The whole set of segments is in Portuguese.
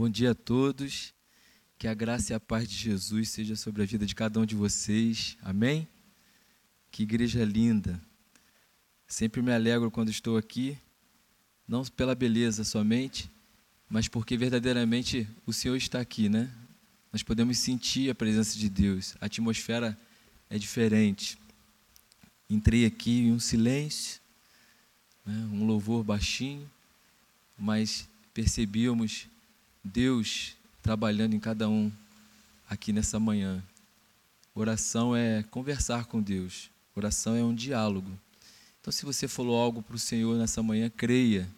Bom dia a todos. Que a graça e a paz de Jesus seja sobre a vida de cada um de vocês. Amém? Que igreja linda. Sempre me alegro quando estou aqui, não pela beleza somente, mas porque verdadeiramente o Senhor está aqui, né? Nós podemos sentir a presença de Deus. A atmosfera é diferente. Entrei aqui em um silêncio, né? um louvor baixinho, mas percebíamos Deus trabalhando em cada um aqui nessa manhã. Oração é conversar com Deus. Oração é um diálogo. Então, se você falou algo para o Senhor nessa manhã, creia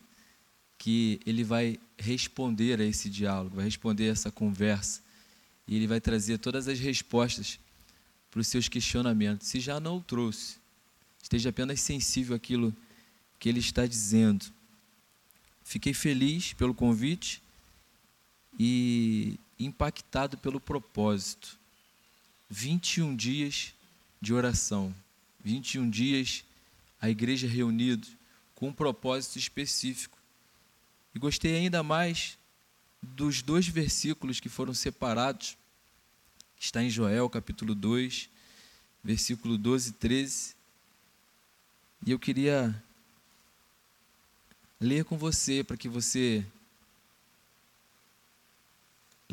que Ele vai responder a esse diálogo, vai responder a essa conversa. E Ele vai trazer todas as respostas para os seus questionamentos. Se já não o trouxe, esteja apenas sensível àquilo que Ele está dizendo. Fiquei feliz pelo convite e impactado pelo propósito. 21 dias de oração, 21 dias a igreja reunida com um propósito específico. E gostei ainda mais dos dois versículos que foram separados, está em Joel capítulo 2, versículo 12 e 13. E eu queria ler com você para que você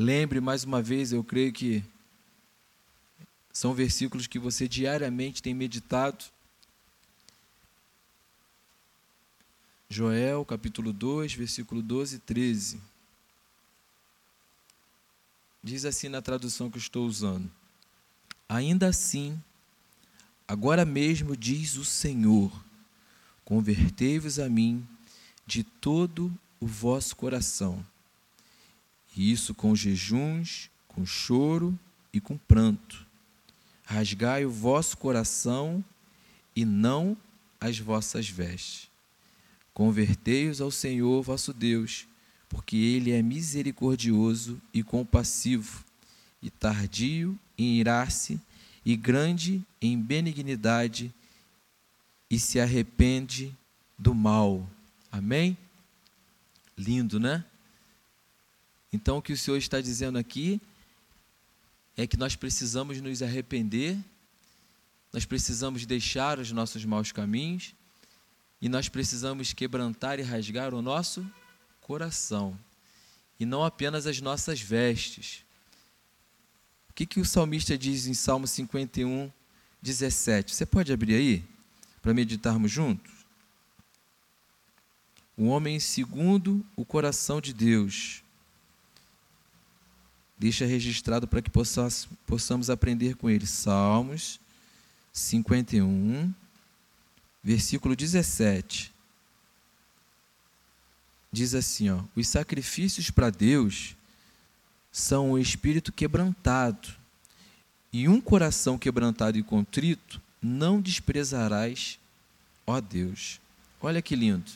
Lembre mais uma vez, eu creio que são versículos que você diariamente tem meditado. Joel, capítulo 2, versículo 12 e 13. Diz assim na tradução que estou usando: Ainda assim, agora mesmo diz o Senhor: Convertei-vos a mim de todo o vosso coração e isso com jejuns, com choro e com pranto. Rasgai o vosso coração e não as vossas vestes. Convertei-os ao Senhor vosso Deus, porque Ele é misericordioso e compassivo, e tardio em irar-se, e grande em benignidade, e se arrepende do mal. Amém? Lindo, né? Então, o que o Senhor está dizendo aqui é que nós precisamos nos arrepender, nós precisamos deixar os nossos maus caminhos e nós precisamos quebrantar e rasgar o nosso coração e não apenas as nossas vestes. O que, que o salmista diz em Salmo 51, 17? Você pode abrir aí para meditarmos juntos? O homem segundo o coração de Deus deixa registrado para que possamos, aprender com ele. Salmos 51, versículo 17. Diz assim, ó: Os sacrifícios para Deus são o espírito quebrantado, e um coração quebrantado e contrito não desprezarás, ó Deus. Olha que lindo.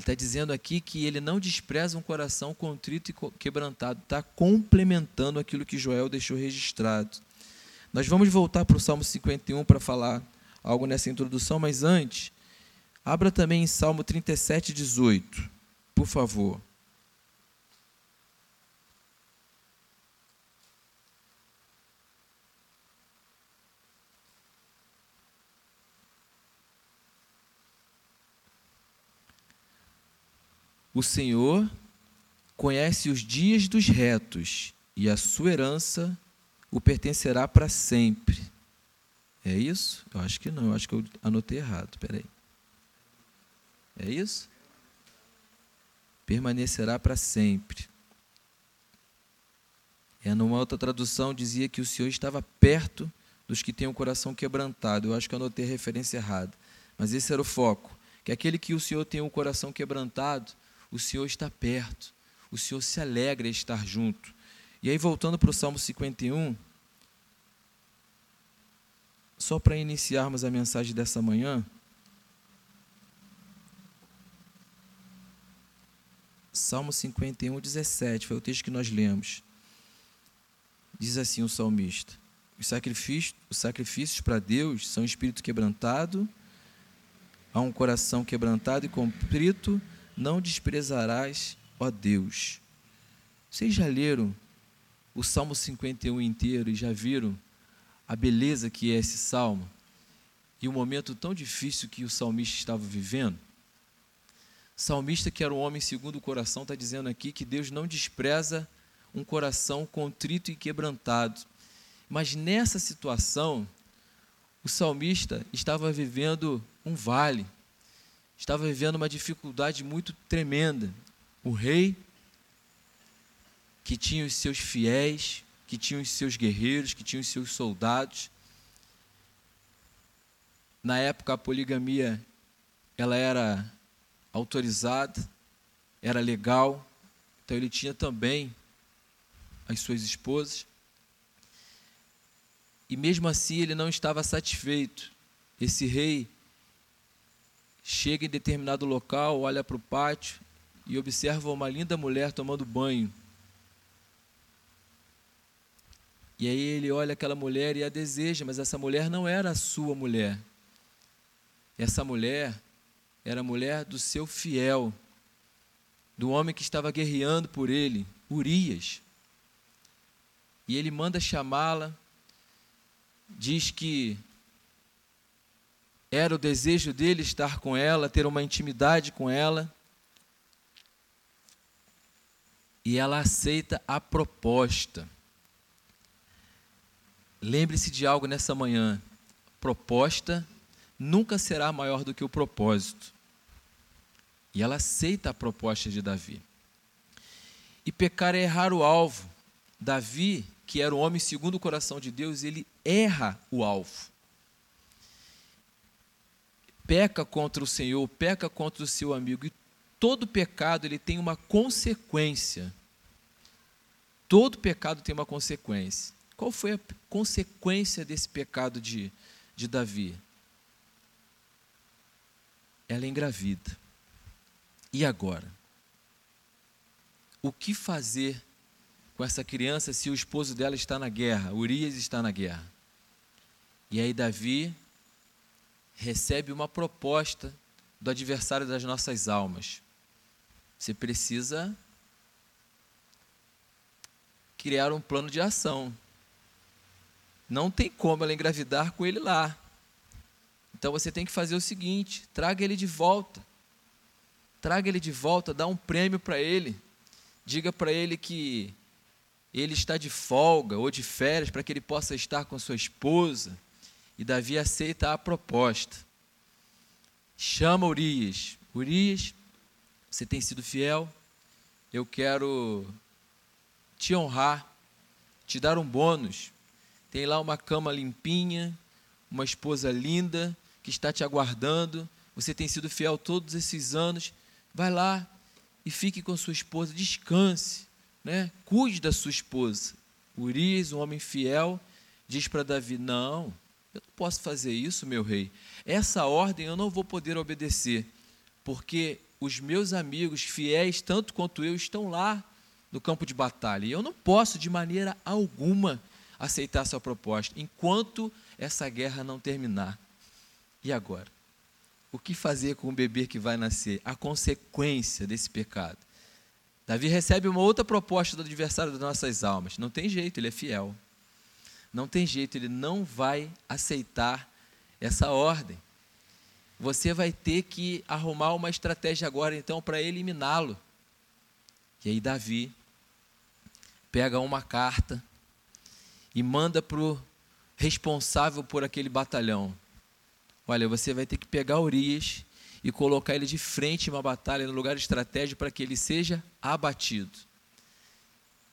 Ele está dizendo aqui que ele não despreza um coração contrito e quebrantado, está complementando aquilo que Joel deixou registrado. Nós vamos voltar para o Salmo 51 para falar algo nessa introdução, mas antes, abra também em Salmo 37, 18, por favor. O Senhor conhece os dias dos retos, e a sua herança o pertencerá para sempre. É isso? Eu acho que não, eu acho que eu anotei errado. Peraí. É isso? Permanecerá para sempre. É, numa outra tradução dizia que o Senhor estava perto dos que têm o coração quebrantado. Eu acho que eu anotei a referência errada. Mas esse era o foco. Que aquele que o Senhor tem o coração quebrantado, o Senhor está perto, o Senhor se alegra em estar junto. E aí, voltando para o Salmo 51, só para iniciarmos a mensagem dessa manhã, Salmo 51, 17, foi o texto que nós lemos. Diz assim o salmista: Os sacrifícios, os sacrifícios para Deus são espírito quebrantado, há um coração quebrantado e contrito, não desprezarás, ó Deus. Vocês já leram o Salmo 51 inteiro e já viram a beleza que é esse salmo? E o momento tão difícil que o salmista estava vivendo? O salmista, que era um homem segundo o coração, está dizendo aqui que Deus não despreza um coração contrito e quebrantado. Mas nessa situação, o salmista estava vivendo um vale, estava vivendo uma dificuldade muito tremenda. O rei, que tinha os seus fiéis, que tinha os seus guerreiros, que tinha os seus soldados. Na época a poligamia ela era autorizada, era legal, então ele tinha também as suas esposas. E mesmo assim ele não estava satisfeito. Esse rei chega em determinado local, olha para o pátio e observa uma linda mulher tomando banho. E aí ele olha aquela mulher e a deseja, mas essa mulher não era a sua mulher. Essa mulher era a mulher do seu fiel, do homem que estava guerreando por ele, Urias. E ele manda chamá-la, diz que era o desejo dele estar com ela, ter uma intimidade com ela. E ela aceita a proposta. Lembre-se de algo nessa manhã: proposta nunca será maior do que o propósito. E ela aceita a proposta de Davi. E pecar é errar o alvo. Davi que era o homem segundo o coração de Deus, ele erra o alvo. Peca contra o Senhor, peca contra o seu amigo. E todo pecado ele tem uma consequência. Todo pecado tem uma consequência. Qual foi a consequência desse pecado de, de Davi? Ela é engravida. E agora? O que fazer com essa criança se o esposo dela está na guerra, Urias está na guerra. E aí Davi recebe uma proposta do adversário das nossas almas. Você precisa criar um plano de ação. Não tem como ela engravidar com ele lá. Então você tem que fazer o seguinte: traga ele de volta. Traga ele de volta, dá um prêmio para ele. Diga para ele que ele está de folga ou de férias para que ele possa estar com sua esposa. E Davi aceita a proposta. Chama Urias. Urias, você tem sido fiel. Eu quero te honrar, te dar um bônus. Tem lá uma cama limpinha, uma esposa linda que está te aguardando. Você tem sido fiel todos esses anos. Vai lá e fique com sua esposa, descanse né? Cuide da sua esposa. Urias, um homem fiel, diz para Davi: Não, eu não posso fazer isso, meu rei. Essa ordem eu não vou poder obedecer, porque os meus amigos fiéis, tanto quanto eu, estão lá no campo de batalha. E eu não posso, de maneira alguma, aceitar sua proposta, enquanto essa guerra não terminar. E agora? O que fazer com o bebê que vai nascer? A consequência desse pecado. Davi recebe uma outra proposta do adversário das nossas almas. Não tem jeito, ele é fiel. Não tem jeito, ele não vai aceitar essa ordem. Você vai ter que arrumar uma estratégia agora, então, para eliminá-lo. E aí, Davi pega uma carta e manda para o responsável por aquele batalhão: Olha, você vai ter que pegar Urias e colocar ele de frente em uma batalha, no lugar estratégico, para que ele seja abatido.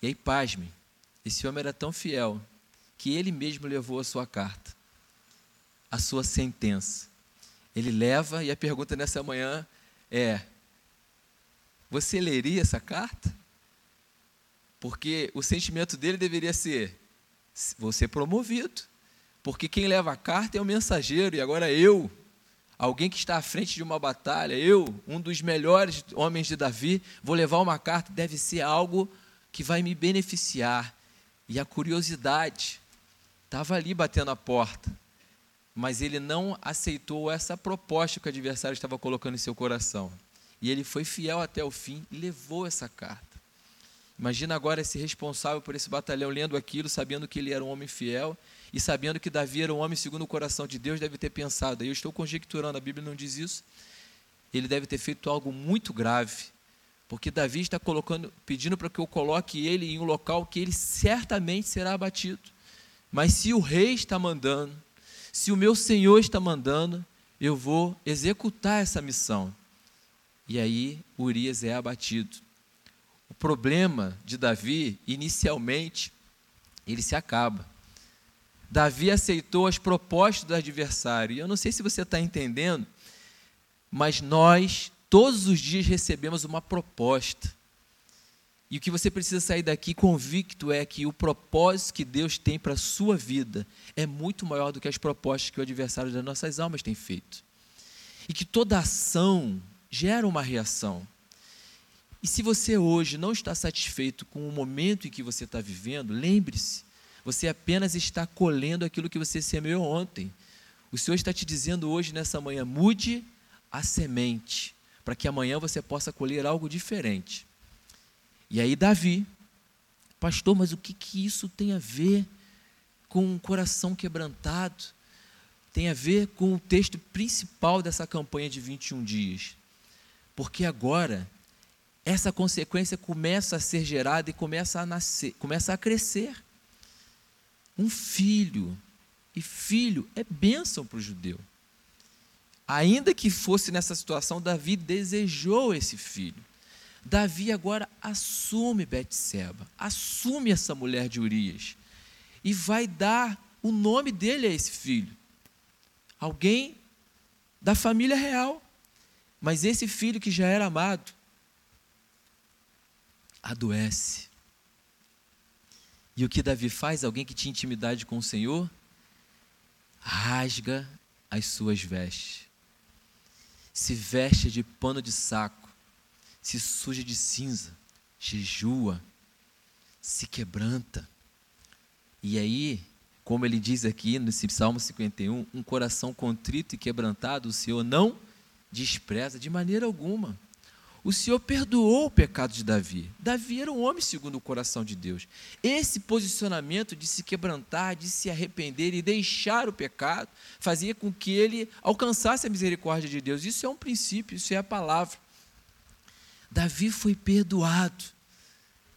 E aí, pasme, esse homem era tão fiel que ele mesmo levou a sua carta, a sua sentença. Ele leva, e a pergunta nessa manhã é: Você leria essa carta? Porque o sentimento dele deveria ser: ser promovido. Porque quem leva a carta é o mensageiro, e agora eu alguém que está à frente de uma batalha, eu, um dos melhores homens de Davi, vou levar uma carta, deve ser algo que vai me beneficiar. E a curiosidade estava ali batendo a porta, mas ele não aceitou essa proposta que o adversário estava colocando em seu coração. E ele foi fiel até o fim e levou essa carta. Imagina agora esse responsável por esse batalhão lendo aquilo, sabendo que ele era um homem fiel e sabendo que Davi era um homem segundo o coração de Deus, deve ter pensado, eu estou conjecturando, a Bíblia não diz isso, ele deve ter feito algo muito grave, porque Davi está colocando, pedindo para que eu coloque ele em um local que ele certamente será abatido. Mas se o rei está mandando, se o meu senhor está mandando, eu vou executar essa missão. E aí Urias é abatido. O problema de Davi, inicialmente, ele se acaba. Davi aceitou as propostas do adversário. E eu não sei se você está entendendo, mas nós, todos os dias, recebemos uma proposta. E o que você precisa sair daqui convicto é que o propósito que Deus tem para a sua vida é muito maior do que as propostas que o adversário das nossas almas tem feito. E que toda ação gera uma reação. E se você hoje não está satisfeito com o momento em que você está vivendo, lembre-se, você apenas está colhendo aquilo que você semeou ontem. O Senhor está te dizendo hoje, nessa manhã, mude a semente, para que amanhã você possa colher algo diferente. E aí, Davi, pastor, mas o que, que isso tem a ver com um coração quebrantado? Tem a ver com o texto principal dessa campanha de 21 dias. Porque agora essa consequência começa a ser gerada e começa a nascer, começa a crescer. Um filho, e filho é bênção para o judeu. Ainda que fosse nessa situação, Davi desejou esse filho. Davi agora assume Betseba, assume essa mulher de Urias e vai dar o nome dele a esse filho. Alguém da família real. Mas esse filho que já era amado adoece. E o que Davi faz? Alguém que tinha intimidade com o Senhor rasga as suas vestes, se veste de pano de saco, se suja de cinza, jejua, se quebranta. E aí, como ele diz aqui nesse Salmo 51, um coração contrito e quebrantado, o Senhor não despreza de maneira alguma o Senhor perdoou o pecado de Davi. Davi era um homem segundo o coração de Deus. Esse posicionamento de se quebrantar, de se arrepender e deixar o pecado, fazia com que ele alcançasse a misericórdia de Deus. Isso é um princípio, isso é a palavra. Davi foi perdoado,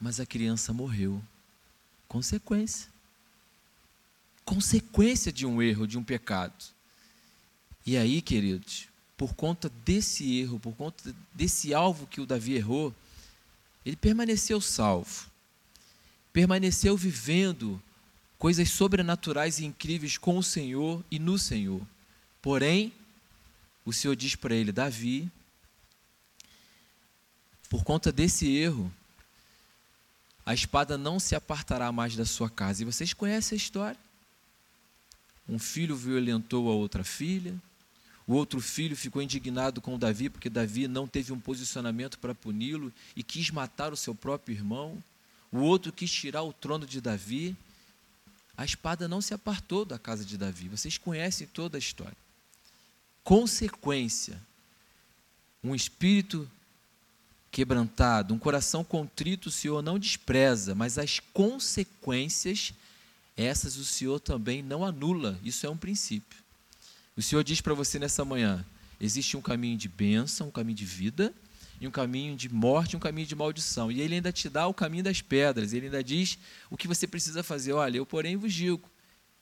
mas a criança morreu. Consequência. Consequência de um erro, de um pecado. E aí, queridos, por conta desse erro, por conta desse alvo que o Davi errou, ele permaneceu salvo. Permaneceu vivendo coisas sobrenaturais e incríveis com o Senhor e no Senhor. Porém, o Senhor diz para ele: Davi, por conta desse erro, a espada não se apartará mais da sua casa. E vocês conhecem a história? Um filho violentou a outra filha, o outro filho ficou indignado com Davi, porque Davi não teve um posicionamento para puni-lo e quis matar o seu próprio irmão. O outro quis tirar o trono de Davi. A espada não se apartou da casa de Davi. Vocês conhecem toda a história. Consequência: um espírito quebrantado, um coração contrito, o Senhor não despreza, mas as consequências, essas o Senhor também não anula. Isso é um princípio. O Senhor diz para você nessa manhã: existe um caminho de bênção, um caminho de vida, e um caminho de morte, um caminho de maldição. E Ele ainda te dá o caminho das pedras, Ele ainda diz o que você precisa fazer. Olha, eu, porém, vos digo: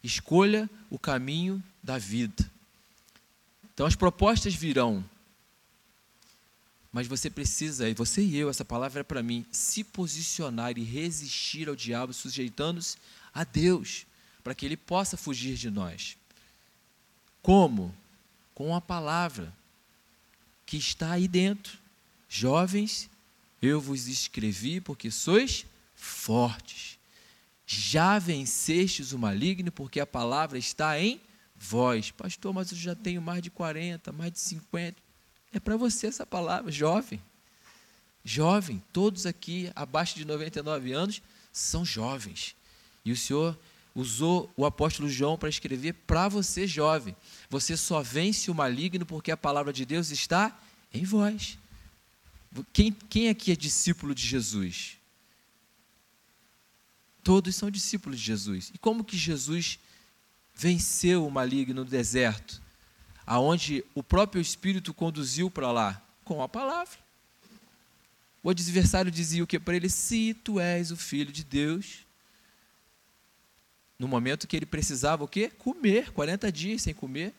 escolha o caminho da vida. Então, as propostas virão, mas você precisa, e você e eu, essa palavra é para mim, se posicionar e resistir ao diabo, sujeitando-se a Deus, para que ele possa fugir de nós. Como? Com a palavra que está aí dentro. Jovens, eu vos escrevi porque sois fortes. Já vencestes o maligno, porque a palavra está em vós. Pastor, mas eu já tenho mais de 40, mais de 50. É para você essa palavra, jovem. Jovem, todos aqui abaixo de 99 anos são jovens. E o Senhor usou o apóstolo João para escrever para você, jovem. Você só vence o maligno porque a palavra de Deus está em vós. Quem, quem aqui é discípulo de Jesus? Todos são discípulos de Jesus. E como que Jesus venceu o maligno no deserto? Aonde o próprio Espírito conduziu para lá? Com a palavra. O adversário dizia o que para ele? Se tu és o filho de Deus. No momento que ele precisava o quê? Comer, 40 dias sem comer.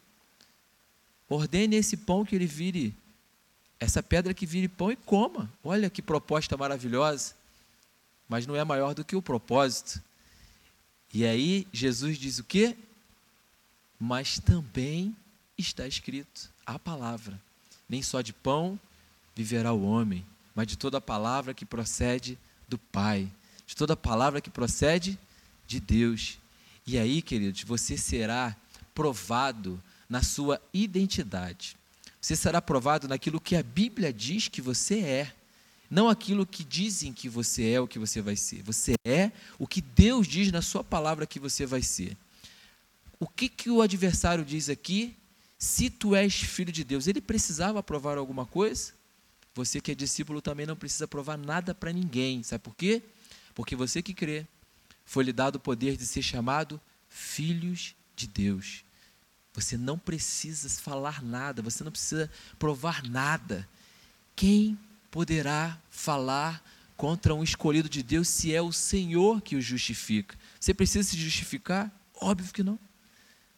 Ordene esse pão que ele vire, essa pedra que vire pão e coma. Olha que proposta maravilhosa. Mas não é maior do que o propósito. E aí Jesus diz o quê? Mas também está escrito a palavra: nem só de pão viverá o homem, mas de toda palavra que procede do Pai, de toda palavra que procede de Deus. E aí, queridos, você será provado na sua identidade. Você será provado naquilo que a Bíblia diz que você é, não aquilo que dizem que você é o que você vai ser. Você é o que Deus diz na sua palavra que você vai ser. O que, que o adversário diz aqui? Se tu és filho de Deus, ele precisava provar alguma coisa? Você que é discípulo também não precisa provar nada para ninguém. Sabe por quê? Porque você que crê, foi lhe dado o poder de ser chamado filhos de Deus. Você não precisa falar nada, você não precisa provar nada. Quem poderá falar contra um escolhido de Deus se é o Senhor que o justifica? Você precisa se justificar? Óbvio que não.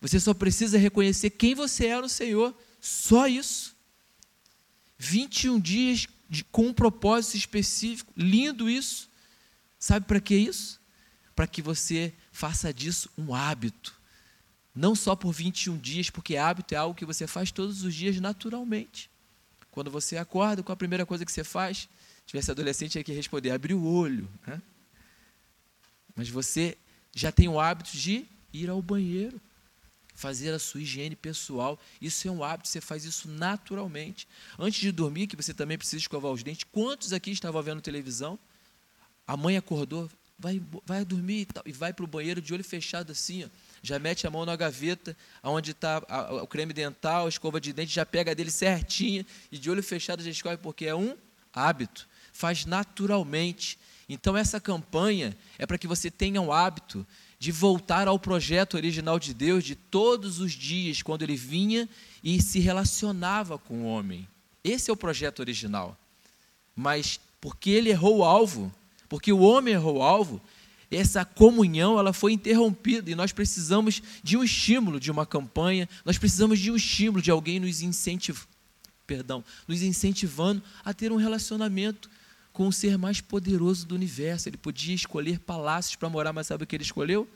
Você só precisa reconhecer quem você é no Senhor, só isso. 21 dias de, com um propósito específico, lindo isso. Sabe para que isso? Para que você faça disso um hábito. Não só por 21 dias, porque hábito é algo que você faz todos os dias naturalmente. Quando você acorda, qual a primeira coisa que você faz? Se tivesse adolescente aí que responder, abrir o olho. Né? Mas você já tem o hábito de ir ao banheiro, fazer a sua higiene pessoal. Isso é um hábito, você faz isso naturalmente. Antes de dormir, que você também precisa escovar os dentes. Quantos aqui estavam vendo televisão? A mãe acordou, vai, vai dormir e, tal, e vai para o banheiro de olho fechado assim, ó já mete a mão na gaveta, onde está o creme dental, a escova de dente, já pega dele certinha e de olho fechado já escolhe, porque é um hábito, faz naturalmente. Então, essa campanha é para que você tenha o hábito de voltar ao projeto original de Deus de todos os dias, quando ele vinha e se relacionava com o homem. Esse é o projeto original. Mas porque ele errou o alvo, porque o homem errou o alvo, essa comunhão ela foi interrompida e nós precisamos de um estímulo, de uma campanha, nós precisamos de um estímulo, de alguém nos incentivando, perdão, nos incentivando a ter um relacionamento com o ser mais poderoso do universo. Ele podia escolher palácios para morar, mas sabe o que ele escolheu?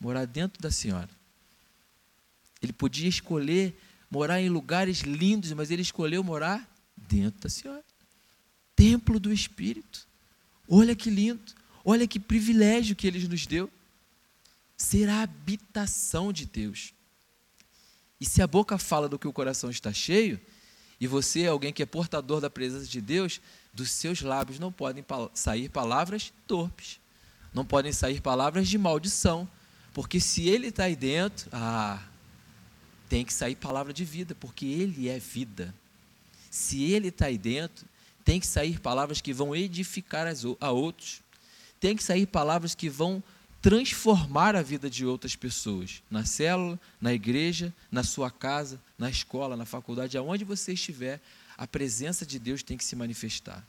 Morar dentro da senhora. Ele podia escolher morar em lugares lindos, mas ele escolheu morar dentro da senhora. Templo do Espírito. Olha que lindo. Olha que privilégio que ele nos deu. Ser a habitação de Deus. E se a boca fala do que o coração está cheio, e você é alguém que é portador da presença de Deus, dos seus lábios não podem sair palavras torpes, não podem sair palavras de maldição, porque se ele está aí dentro, ah, tem que sair palavra de vida, porque ele é vida. Se ele está aí dentro, tem que sair palavras que vão edificar a outros tem que sair palavras que vão transformar a vida de outras pessoas, na célula, na igreja, na sua casa, na escola, na faculdade, aonde você estiver, a presença de Deus tem que se manifestar.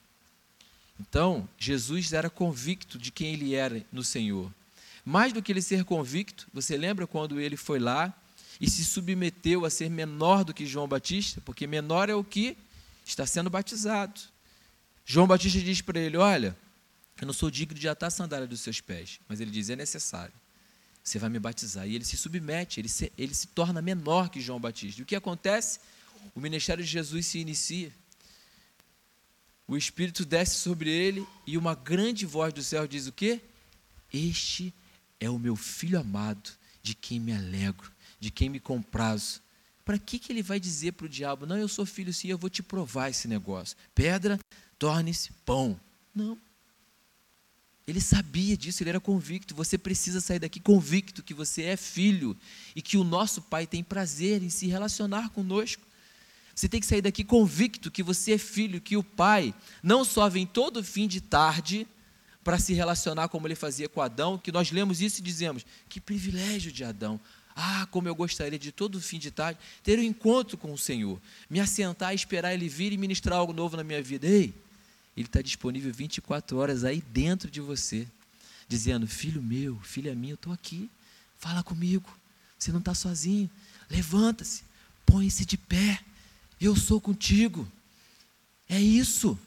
Então, Jesus era convicto de quem ele era no Senhor. Mais do que ele ser convicto, você lembra quando ele foi lá e se submeteu a ser menor do que João Batista? Porque menor é o que está sendo batizado. João Batista diz para ele: Olha, eu não sou digno de atar a sandália dos seus pés. Mas ele diz: é necessário. Você vai me batizar. E ele se submete, ele se, ele se torna menor que João Batista. E o que acontece? O ministério de Jesus se inicia. O Espírito desce sobre ele e uma grande voz do céu diz o quê? Este é o meu filho amado, de quem me alegro, de quem me comprazo. Para que, que ele vai dizer para o diabo, não, eu sou filho sim, eu vou te provar esse negócio. Pedra, torne-se pão. Não. Ele sabia disso, ele era convicto. Você precisa sair daqui convicto que você é filho e que o nosso Pai tem prazer em se relacionar conosco. Você tem que sair daqui convicto que você é filho, que o pai não só vem todo fim de tarde para se relacionar como ele fazia com Adão, que nós lemos isso e dizemos: que privilégio de Adão. Ah, como eu gostaria de todo fim de tarde ter um encontro com o Senhor, me assentar, esperar Ele vir e ministrar algo novo na minha vida. Ei, Ele está disponível 24 horas aí dentro de você, dizendo: Filho meu, filha minha, eu estou aqui, fala comigo, você não está sozinho, levanta-se, põe-se de pé, eu sou contigo. É isso.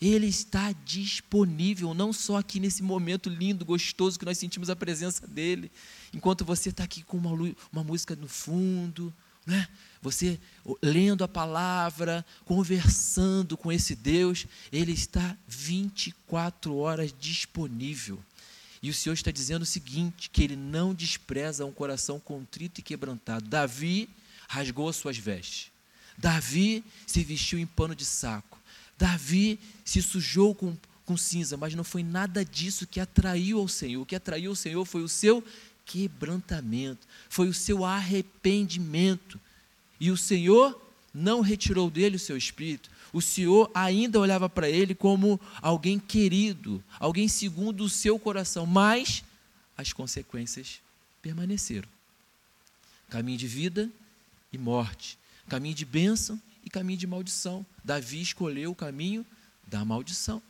Ele está disponível, não só aqui nesse momento lindo, gostoso que nós sentimos a presença dele, enquanto você está aqui com uma, uma música no fundo, né? você lendo a palavra, conversando com esse Deus, ele está 24 horas disponível. E o Senhor está dizendo o seguinte: que ele não despreza um coração contrito e quebrantado. Davi rasgou as suas vestes. Davi se vestiu em pano de saco. Davi se sujou com, com cinza, mas não foi nada disso que atraiu ao Senhor. O que atraiu ao Senhor foi o seu quebrantamento, foi o seu arrependimento. E o Senhor não retirou dele o seu espírito. O Senhor ainda olhava para ele como alguém querido, alguém segundo o seu coração, mas as consequências permaneceram. Caminho de vida e morte, caminho de bênção e caminho de maldição. Davi escolheu o caminho da maldição.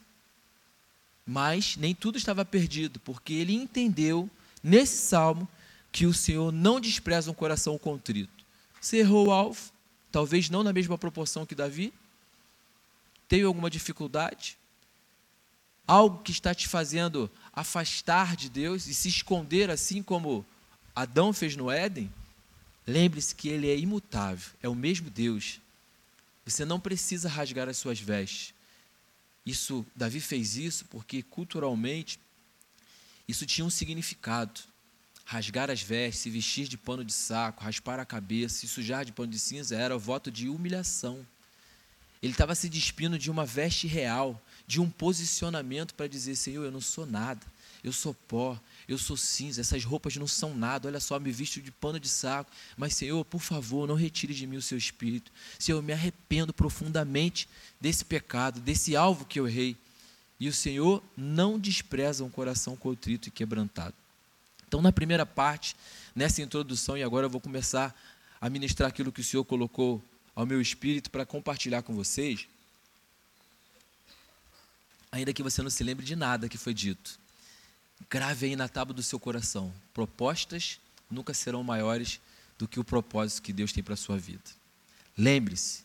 Mas nem tudo estava perdido, porque ele entendeu nesse salmo que o Senhor não despreza um coração contrito. Você errou o alvo, talvez não na mesma proporção que Davi, teve alguma dificuldade, algo que está te fazendo afastar de Deus e se esconder assim como Adão fez no Éden, lembre-se que ele é imutável, é o mesmo Deus você não precisa rasgar as suas vestes. Isso, Davi fez isso porque culturalmente isso tinha um significado. Rasgar as vestes, se vestir de pano de saco, raspar a cabeça, se sujar de pano de cinza era o voto de humilhação. Ele estava se despindo de uma veste real, de um posicionamento para dizer: Senhor, eu não sou nada, eu sou pó, eu sou cinza, essas roupas não são nada, olha só, me visto de pano de saco, mas Senhor, por favor, não retire de mim o seu espírito. Senhor, eu me arrependo profundamente desse pecado, desse alvo que eu errei. E o Senhor não despreza um coração contrito e quebrantado. Então, na primeira parte, nessa introdução, e agora eu vou começar a ministrar aquilo que o Senhor colocou ao meu espírito para compartilhar com vocês, ainda que você não se lembre de nada que foi dito. Grave aí na tábua do seu coração: propostas nunca serão maiores do que o propósito que Deus tem para a sua vida. Lembre-se,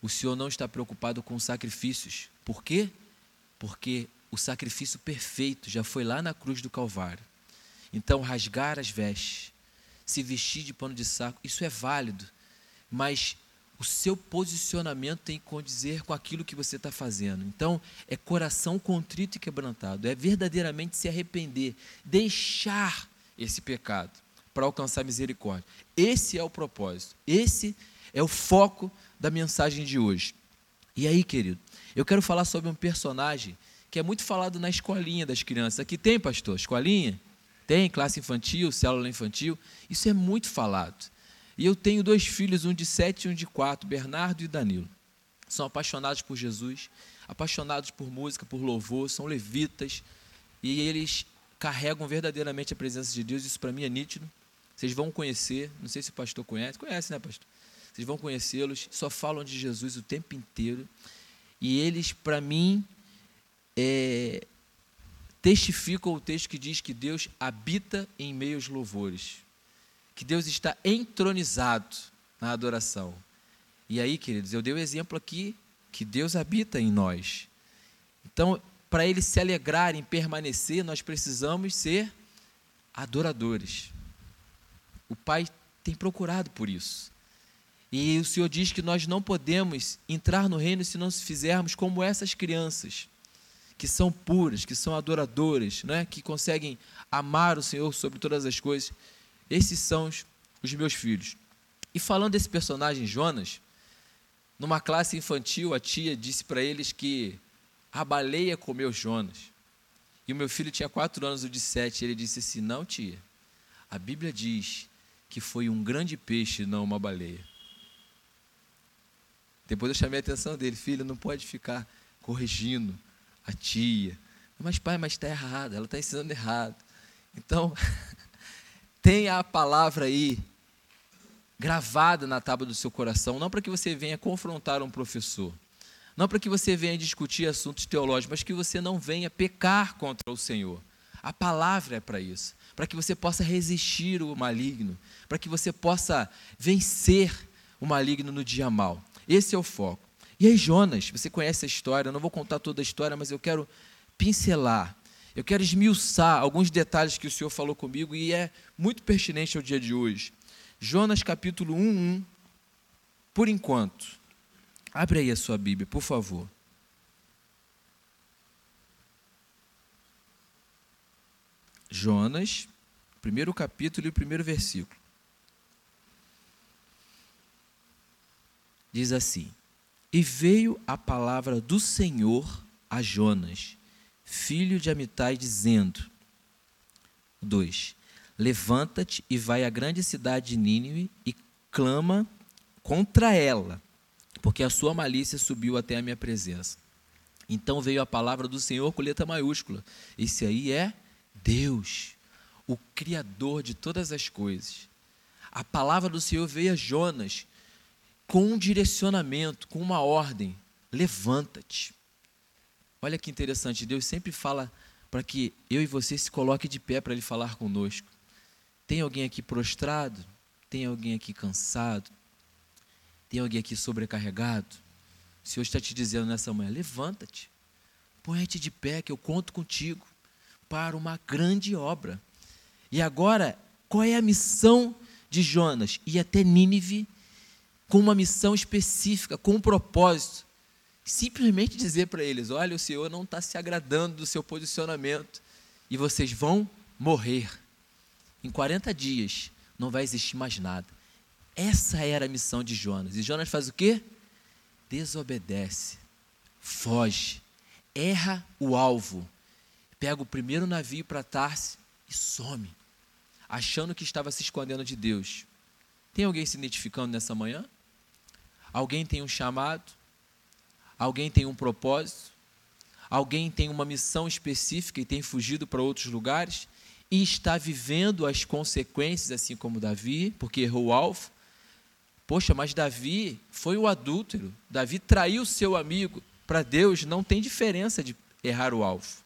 o Senhor não está preocupado com sacrifícios. Por quê? Porque o sacrifício perfeito já foi lá na cruz do Calvário. Então, rasgar as vestes, se vestir de pano de saco, isso é válido, mas o seu posicionamento tem que condizer com aquilo que você está fazendo. Então, é coração contrito e quebrantado, é verdadeiramente se arrepender, deixar esse pecado para alcançar misericórdia. Esse é o propósito, esse é o foco da mensagem de hoje. E aí, querido, eu quero falar sobre um personagem que é muito falado na escolinha das crianças. Aqui tem, pastor, escolinha? Tem, classe infantil, célula infantil. Isso é muito falado. E eu tenho dois filhos, um de sete e um de quatro, Bernardo e Danilo. São apaixonados por Jesus, apaixonados por música, por louvor, são levitas e eles carregam verdadeiramente a presença de Deus. Isso para mim é nítido. Vocês vão conhecer, não sei se o pastor conhece, conhece, né, pastor? Vocês vão conhecê-los, só falam de Jesus o tempo inteiro. E eles, para mim, é, testificam o texto que diz que Deus habita em meios louvores que Deus está entronizado na adoração. E aí, queridos, eu dei o exemplo aqui que Deus habita em nós. Então, para ele se alegrar em permanecer, nós precisamos ser adoradores. O Pai tem procurado por isso. E o Senhor diz que nós não podemos entrar no reino se não se fizermos como essas crianças, que são puras, que são adoradoras, né? que conseguem amar o Senhor sobre todas as coisas. Esses são os, os meus filhos. E falando desse personagem Jonas, numa classe infantil, a tia disse para eles que a baleia comeu Jonas. E o meu filho tinha quatro anos, o de sete. Ele disse assim: Não, tia, a Bíblia diz que foi um grande peixe, não uma baleia. Depois eu chamei a atenção dele, filho, não pode ficar corrigindo a tia. Mas pai, mas está errado, ela está ensinando errado. Então, tenha a palavra aí gravada na tábua do seu coração, não para que você venha confrontar um professor, não para que você venha discutir assuntos teológicos, mas que você não venha pecar contra o Senhor. A palavra é para isso, para que você possa resistir o maligno, para que você possa vencer o maligno no dia mal. Esse é o foco. E aí, Jonas, você conhece a história, eu não vou contar toda a história, mas eu quero pincelar, eu quero esmiuçar alguns detalhes que o Senhor falou comigo e é muito pertinente ao dia de hoje. Jonas capítulo 1, 1. Por enquanto, abre aí a sua Bíblia, por favor. Jonas, primeiro capítulo e o primeiro versículo. Diz assim: E veio a palavra do Senhor a Jonas, filho de Amitai, dizendo: 2. Levanta-te e vai à grande cidade de Nínive e clama contra ela, porque a sua malícia subiu até a minha presença. Então veio a palavra do Senhor com letra maiúscula. Esse aí é Deus, o Criador de todas as coisas. A palavra do Senhor veio a Jonas com um direcionamento, com uma ordem: levanta-te. Olha que interessante, Deus sempre fala para que eu e você se coloque de pé para Ele falar conosco. Tem alguém aqui prostrado? Tem alguém aqui cansado? Tem alguém aqui sobrecarregado? O Senhor está te dizendo nessa manhã: levanta-te, põe-te de pé, que eu conto contigo para uma grande obra. E agora, qual é a missão de Jonas? Ir até Nínive com uma missão específica, com um propósito simplesmente dizer para eles: olha, o Senhor não está se agradando do seu posicionamento e vocês vão morrer. Em 40 dias não vai existir mais nada. Essa era a missão de Jonas. E Jonas faz o quê? Desobedece, foge, erra o alvo, pega o primeiro navio para Tarse e some, achando que estava se escondendo de Deus. Tem alguém se identificando nessa manhã? Alguém tem um chamado? Alguém tem um propósito? Alguém tem uma missão específica e tem fugido para outros lugares? E está vivendo as consequências, assim como Davi, porque errou o alvo? Poxa, mas Davi foi o adúltero. Davi traiu seu amigo. Para Deus não tem diferença de errar o alvo.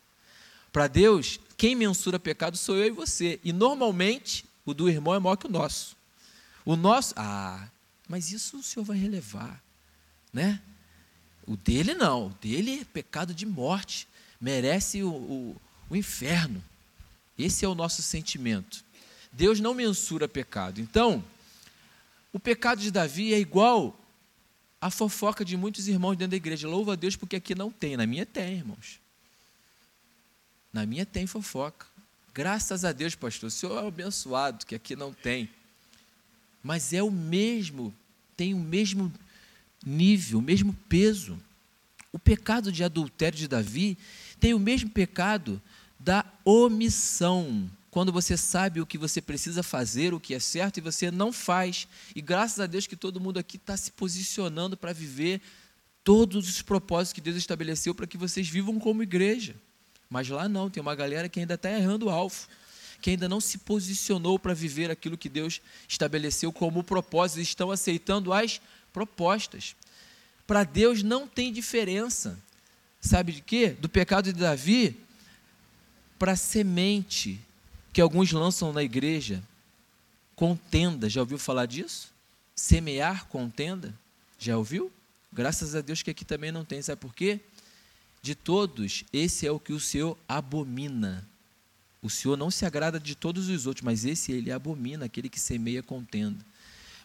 Para Deus, quem mensura pecado sou eu e você. E normalmente o do irmão é maior que o nosso. O nosso, ah, mas isso o Senhor vai relevar, né? O dele não, o dele é pecado de morte, merece o, o, o inferno. Esse é o nosso sentimento. Deus não mensura pecado. Então, o pecado de Davi é igual à fofoca de muitos irmãos dentro da igreja. Louva a Deus porque aqui não tem. Na minha tem, irmãos. Na minha tem fofoca. Graças a Deus, pastor. O senhor é abençoado que aqui não tem. Mas é o mesmo, tem o mesmo nível, o mesmo peso. O pecado de adultério de Davi tem o mesmo pecado da omissão. Quando você sabe o que você precisa fazer, o que é certo, e você não faz. E graças a Deus que todo mundo aqui está se posicionando para viver todos os propósitos que Deus estabeleceu para que vocês vivam como igreja. Mas lá não, tem uma galera que ainda está errando o alvo, que ainda não se posicionou para viver aquilo que Deus estabeleceu como propósito, estão aceitando as propostas. Para Deus não tem diferença. Sabe de quê? Do pecado de Davi para semente que alguns lançam na igreja. Contenda, já ouviu falar disso? Semear contenda? Já ouviu? Graças a Deus que aqui também não tem. Sabe por quê? De todos, esse é o que o Senhor abomina. O Senhor não se agrada de todos os outros, mas esse ele abomina, aquele que semeia contenda.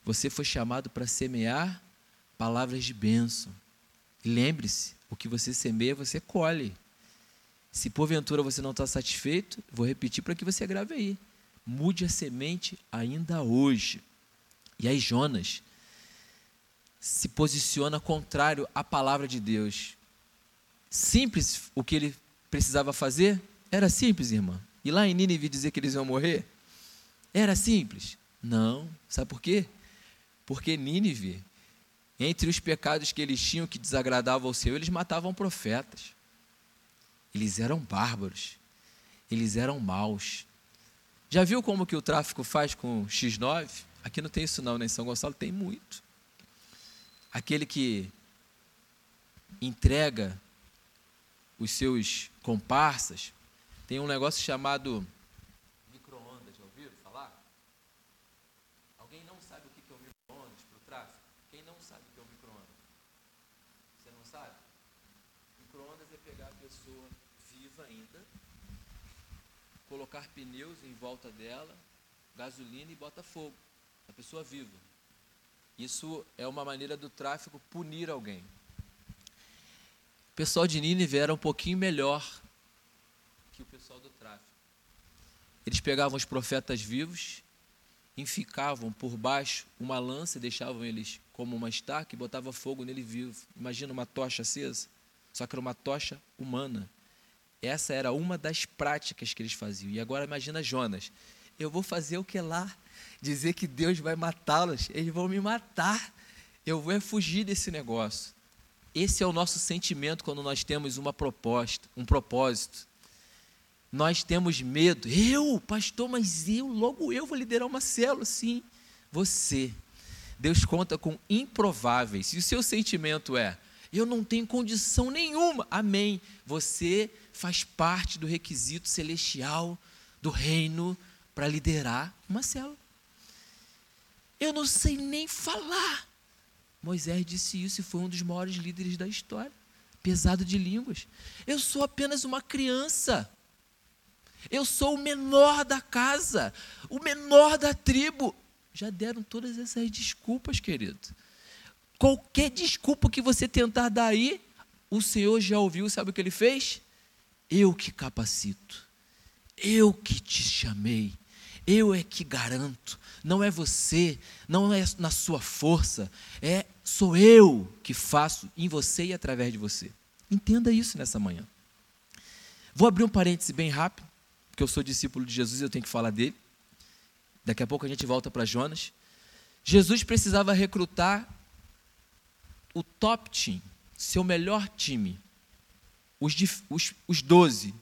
Você foi chamado para semear palavras de bênção. Lembre-se, o que você semeia, você colhe. Se porventura você não está satisfeito, vou repetir para que você grave aí. Mude a semente ainda hoje. E aí Jonas se posiciona contrário à palavra de Deus. Simples o que ele precisava fazer? Era simples, irmã. E lá em Nínive dizer que eles iam morrer? Era simples? Não. Sabe por quê? Porque Nínive, Entre os pecados que eles tinham que desagradavam ao Senhor, eles matavam profetas. Eles eram bárbaros. Eles eram maus. Já viu como que o tráfico faz com X9? Aqui não tem isso não, né? Em São Gonçalo tem muito. Aquele que entrega os seus comparsas, tem um negócio chamado micro-ondas, já ouviram falar? Alguém não sabe o que é o micro-ondas para o tráfico? Quem não sabe o que é o micro-ondas? Você não sabe? Micro-ondas é pegar a pessoa viva ainda, colocar pneus em volta dela, gasolina e bota fogo. A pessoa viva. Isso é uma maneira do tráfico punir alguém. O pessoal de Nínive era um pouquinho melhor que o pessoal do tráfico. Eles pegavam os profetas vivos, enficavam por baixo uma lança e deixavam eles como uma estaca e botava fogo nele vivo. Imagina uma tocha acesa, só que era uma tocha humana. Essa era uma das práticas que eles faziam. E agora imagina Jonas. Eu vou fazer o que lá? Dizer que Deus vai matá-los. Eles vão me matar. Eu vou fugir desse negócio. Esse é o nosso sentimento quando nós temos uma proposta, um propósito. Nós temos medo. Eu, pastor, mas eu, logo eu vou liderar uma célula, sim. Você. Deus conta com improváveis. E o seu sentimento é: eu não tenho condição nenhuma. Amém. Você faz parte do requisito celestial do reino para liderar uma célula. Eu não sei nem falar. Moisés disse isso e foi um dos maiores líderes da história, pesado de línguas. Eu sou apenas uma criança. Eu sou o menor da casa, o menor da tribo. Já deram todas essas desculpas, querido. Qualquer desculpa que você tentar dar aí, o Senhor já ouviu, sabe o que ele fez? Eu que capacito, eu que te chamei, eu é que garanto. Não é você, não é na sua força, é sou eu que faço em você e através de você. Entenda isso nessa manhã. Vou abrir um parêntese bem rápido, porque eu sou discípulo de Jesus e eu tenho que falar dele. Daqui a pouco a gente volta para Jonas. Jesus precisava recrutar o top team, seu melhor time, os, os, os 12,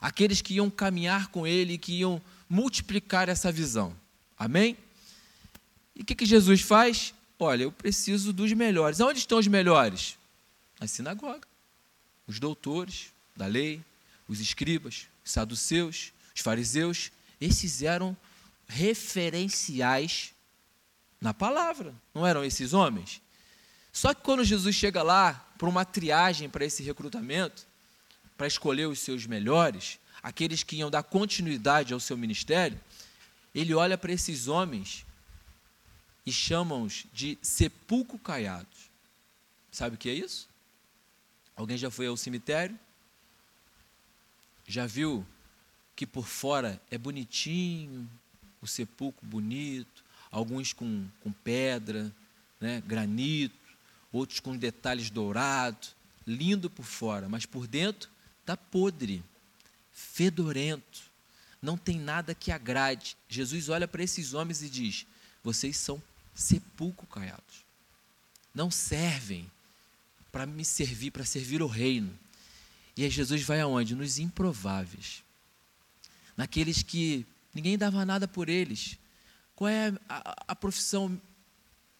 aqueles que iam caminhar com ele, que iam multiplicar essa visão. Amém? E o que, que Jesus faz? Olha, eu preciso dos melhores. Onde estão os melhores? Na sinagoga. Os doutores da lei, os escribas, os saduceus, os fariseus, esses eram referenciais na palavra. Não eram esses homens? Só que quando Jesus chega lá para uma triagem para esse recrutamento, para escolher os seus melhores, aqueles que iam dar continuidade ao seu ministério, ele olha para esses homens e chama-os de sepulcro caiados. Sabe o que é isso? Alguém já foi ao cemitério? Já viu que por fora é bonitinho, o sepulcro bonito, alguns com, com pedra, né, granito, outros com detalhes dourados, lindo por fora, mas por dentro está podre fedorento, não tem nada que agrade. Jesus olha para esses homens e diz: Vocês são sepulcro caiados. Não servem para me servir, para servir o reino. E aí Jesus vai aonde? Nos improváveis. Naqueles que ninguém dava nada por eles. Qual é a, a profissão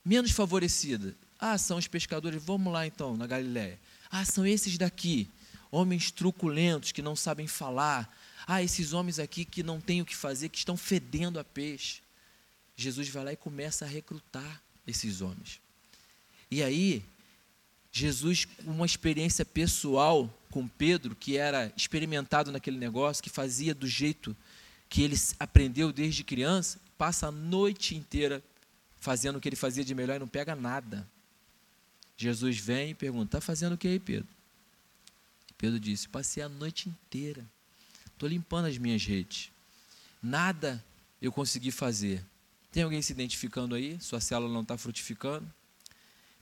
menos favorecida? Ah, são os pescadores. Vamos lá então, na Galiléia. Ah, são esses daqui homens truculentos que não sabem falar. Ah, esses homens aqui que não têm o que fazer, que estão fedendo a peixe. Jesus vai lá e começa a recrutar esses homens. E aí, Jesus, uma experiência pessoal com Pedro, que era experimentado naquele negócio, que fazia do jeito que ele aprendeu desde criança, passa a noite inteira fazendo o que ele fazia de melhor e não pega nada. Jesus vem e pergunta: Está fazendo o que aí, Pedro? Pedro disse: Passei a noite inteira, estou limpando as minhas redes, nada eu consegui fazer. Tem alguém se identificando aí? Sua célula não está frutificando?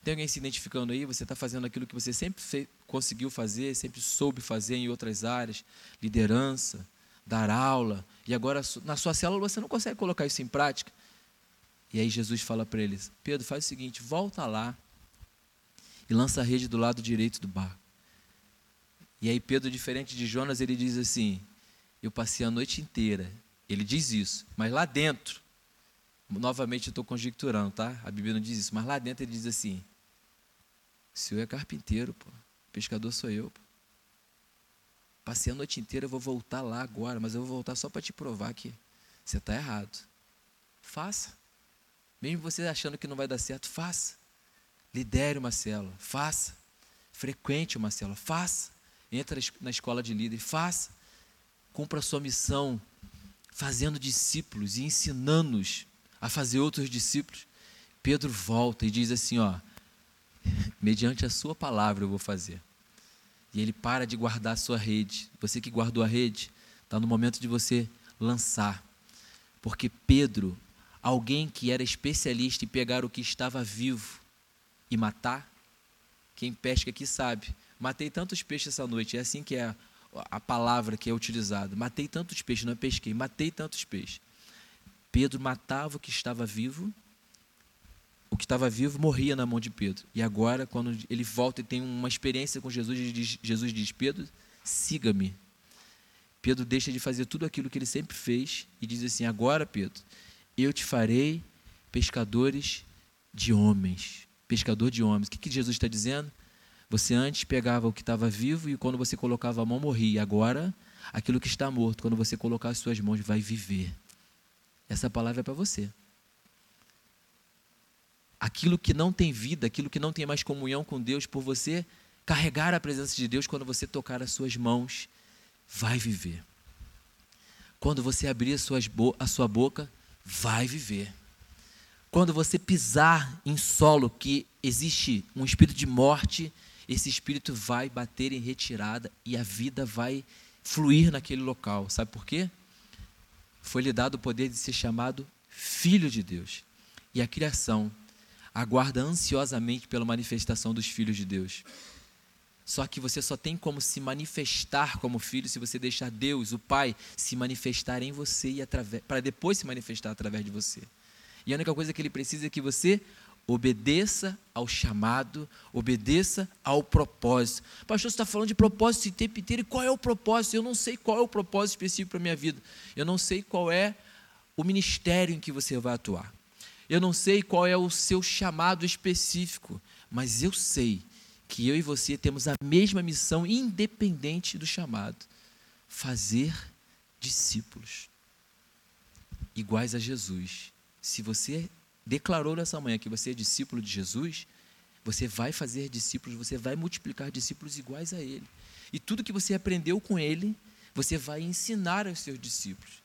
Tem alguém se identificando aí? Você está fazendo aquilo que você sempre fez, conseguiu fazer, sempre soube fazer em outras áreas, liderança, dar aula, e agora na sua célula você não consegue colocar isso em prática. E aí Jesus fala para eles: Pedro, faz o seguinte, volta lá e lança a rede do lado direito do barco. E aí Pedro, diferente de Jonas, ele diz assim: Eu passei a noite inteira. Ele diz isso, mas lá dentro, novamente eu estou conjecturando, tá? A Bíblia não diz isso, mas lá dentro ele diz assim: O senhor é carpinteiro, pô. Pescador sou eu, pô. Passei a noite inteira, eu vou voltar lá agora, mas eu vou voltar só para te provar que você está errado. Faça. Mesmo você achando que não vai dar certo, faça. Lidere uma célula, faça. Frequente uma célula, faça. Entra na escola de líder, faça. Cumpra a sua missão, fazendo discípulos e ensinando-os a fazer outros discípulos. Pedro volta e diz assim: ó, mediante a sua palavra eu vou fazer. E ele para de guardar a sua rede. Você que guardou a rede, está no momento de você lançar. Porque Pedro, alguém que era especialista em pegar o que estava vivo e matar, quem pesca aqui sabe. Matei tantos peixes essa noite, é assim que é a, palavra que é utilizada. Matei tantos peixes, não é pesquei, matei tantos peixes. Pedro matava o que estava vivo o que estava vivo morria na mão de Pedro. E agora, quando ele volta e tem uma experiência com Jesus, Jesus diz: Pedro, siga-me. Pedro deixa de fazer tudo aquilo que ele sempre fez e diz assim: Agora, Pedro, eu te farei pescadores de homens. Pescador de homens. O que, que Jesus está dizendo? Você antes pegava o que estava vivo e quando você colocava a mão morria. Agora, aquilo que está morto, quando você colocar as suas mãos, vai viver. Essa palavra é para você aquilo que não tem vida, aquilo que não tem mais comunhão com Deus, por você carregar a presença de Deus, quando você tocar as suas mãos, vai viver. Quando você abrir a sua boca, vai viver. Quando você pisar em solo que existe um espírito de morte, esse espírito vai bater em retirada e a vida vai fluir naquele local. Sabe por quê? Foi lhe dado o poder de ser chamado filho de Deus. E a criação aguarda ansiosamente pela manifestação dos filhos de Deus. Só que você só tem como se manifestar como filho se você deixar Deus, o Pai, se manifestar em você e para depois se manifestar através de você. E a única coisa que ele precisa é que você obedeça ao chamado, obedeça ao propósito. Pastor, você está falando de propósito o tempo inteiro, e qual é o propósito? Eu não sei qual é o propósito específico para a minha vida. Eu não sei qual é o ministério em que você vai atuar. Eu não sei qual é o seu chamado específico, mas eu sei que eu e você temos a mesma missão, independente do chamado: fazer discípulos iguais a Jesus. Se você declarou nessa manhã que você é discípulo de Jesus, você vai fazer discípulos, você vai multiplicar discípulos iguais a Ele. E tudo que você aprendeu com Ele, você vai ensinar aos seus discípulos.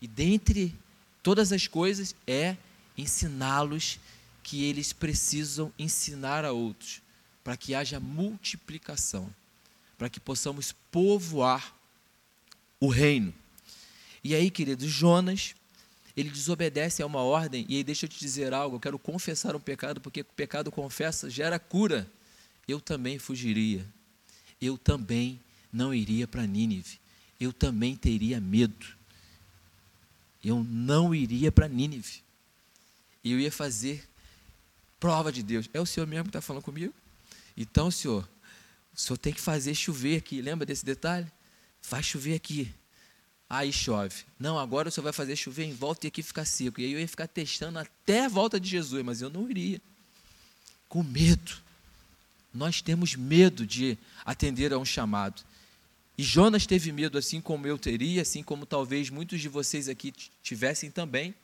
E dentre todas as coisas é ensiná-los que eles precisam ensinar a outros, para que haja multiplicação, para que possamos povoar o reino. E aí, queridos, Jonas, ele desobedece a uma ordem, e aí deixa eu te dizer algo, eu quero confessar um pecado, porque o pecado confessa gera cura. Eu também fugiria. Eu também não iria para Nínive. Eu também teria medo. Eu não iria para Nínive eu ia fazer prova de Deus. É o Senhor mesmo que está falando comigo? Então, Senhor, o Senhor tem que fazer chover aqui. Lembra desse detalhe? Vai chover aqui. Aí chove. Não, agora o Senhor vai fazer chover em volta e aqui ficar seco. E aí eu ia ficar testando até a volta de Jesus, mas eu não iria. Com medo. Nós temos medo de atender a um chamado. E Jonas teve medo, assim como eu teria, assim como talvez muitos de vocês aqui tivessem também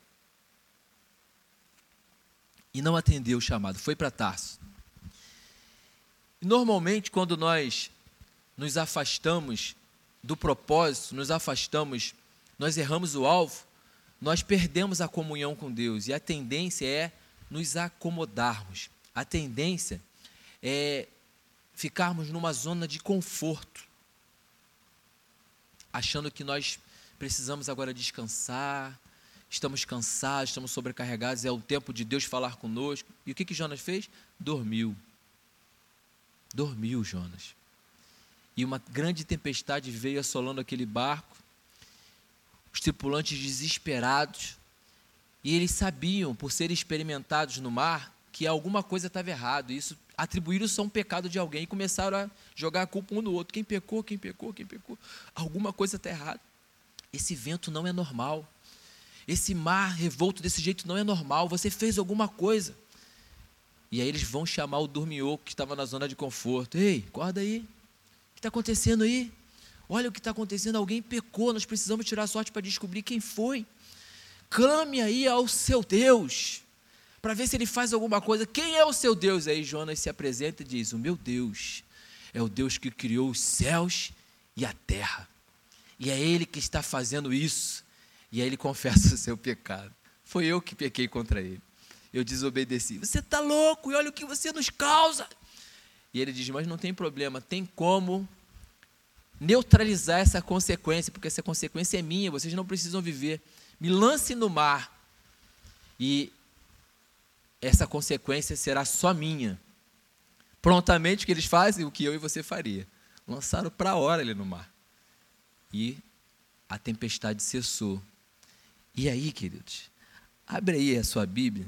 e não atendeu o chamado, foi para Tarso. Normalmente, quando nós nos afastamos do propósito, nos afastamos, nós erramos o alvo, nós perdemos a comunhão com Deus e a tendência é nos acomodarmos. A tendência é ficarmos numa zona de conforto, achando que nós precisamos agora descansar, estamos cansados, estamos sobrecarregados, é o tempo de Deus falar conosco. E o que, que Jonas fez? Dormiu. Dormiu Jonas. E uma grande tempestade veio assolando aquele barco, os tripulantes desesperados, e eles sabiam, por serem experimentados no mar, que alguma coisa estava errado. E isso atribuíram a um pecado de alguém e começaram a jogar a culpa um no outro. Quem pecou, quem pecou, quem pecou. Alguma coisa está errada. Esse vento não é normal. Esse mar revolto desse jeito não é normal. Você fez alguma coisa. E aí eles vão chamar o dorminhoco que estava na zona de conforto. Ei, acorda aí. Está acontecendo aí? Olha o que está acontecendo. Alguém pecou. Nós precisamos tirar sorte para descobrir quem foi. Clame aí ao seu Deus para ver se ele faz alguma coisa. Quem é o seu Deus? Aí Jonas se apresenta e diz: O meu Deus é o Deus que criou os céus e a terra. E é Ele que está fazendo isso. E aí ele confessa o seu pecado. Foi eu que pequei contra ele. Eu desobedeci. Você está louco e olha o que você nos causa. E ele diz: Mas não tem problema, tem como neutralizar essa consequência, porque essa consequência é minha, vocês não precisam viver. Me lance no mar. E essa consequência será só minha. Prontamente o que eles fazem, o que eu e você faria. Lançaram para a hora ele no mar. E a tempestade cessou. E aí, queridos, abre aí a sua Bíblia.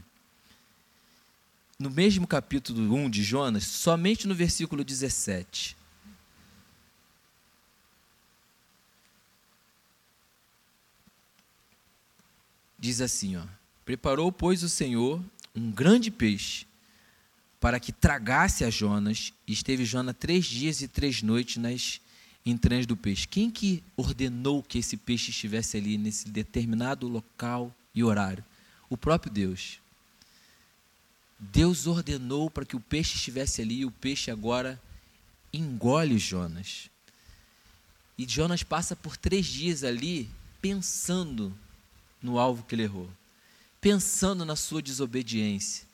No mesmo capítulo 1 de Jonas, somente no versículo 17. Diz assim, ó: Preparou, pois, o Senhor um grande peixe para que tragasse a Jonas, e esteve Jonas três dias e três noites nas entranhas do peixe. Quem que ordenou que esse peixe estivesse ali nesse determinado local e horário? O próprio Deus. Deus ordenou para que o peixe estivesse ali e o peixe agora engole Jonas. E Jonas passa por três dias ali pensando no alvo que ele errou pensando na sua desobediência.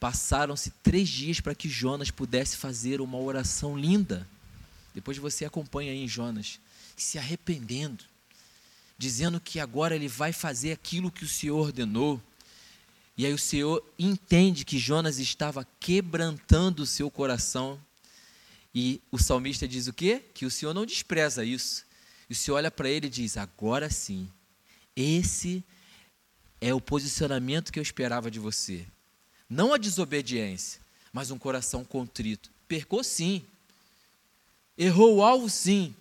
Passaram-se três dias para que Jonas pudesse fazer uma oração linda. Depois você acompanha aí em Jonas, se arrependendo, dizendo que agora ele vai fazer aquilo que o Senhor ordenou. E aí o Senhor entende que Jonas estava quebrantando o seu coração. E o salmista diz o quê? Que o Senhor não despreza isso. E o Senhor olha para ele e diz: Agora sim, esse é o posicionamento que eu esperava de você. Não a desobediência, mas um coração contrito. Percou sim. Errou o alvo sim,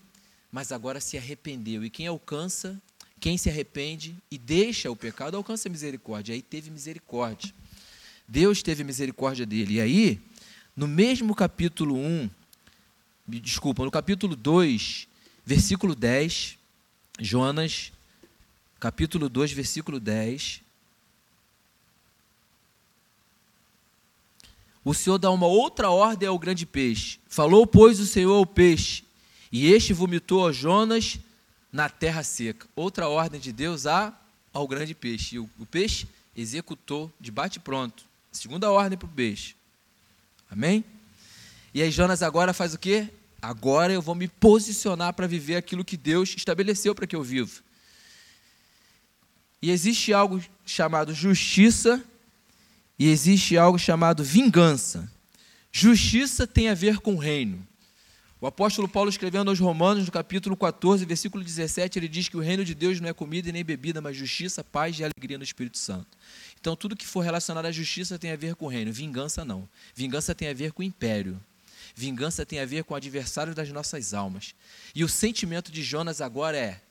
mas agora se arrependeu. E quem alcança, quem se arrepende e deixa o pecado, alcança a misericórdia. Aí teve misericórdia. Deus teve misericórdia dele. E aí, no mesmo capítulo 1, desculpa, no capítulo 2, versículo 10, Jonas capítulo 2, versículo 10. O Senhor dá uma outra ordem ao grande peixe. Falou, pois, o Senhor ao peixe, e este vomitou a Jonas na terra seca. Outra ordem de Deus a, ao grande peixe. E o, o peixe executou de bate pronto. Segunda ordem para o peixe. Amém? E aí Jonas agora faz o quê? Agora eu vou me posicionar para viver aquilo que Deus estabeleceu para que eu viva. E existe algo chamado justiça e existe algo chamado vingança. Justiça tem a ver com o reino. O apóstolo Paulo, escrevendo aos Romanos, no capítulo 14, versículo 17, ele diz que o reino de Deus não é comida e nem bebida, mas justiça, paz e alegria no Espírito Santo. Então, tudo que for relacionado à justiça tem a ver com o reino, vingança não. Vingança tem a ver com o império. Vingança tem a ver com o adversário das nossas almas. E o sentimento de Jonas agora é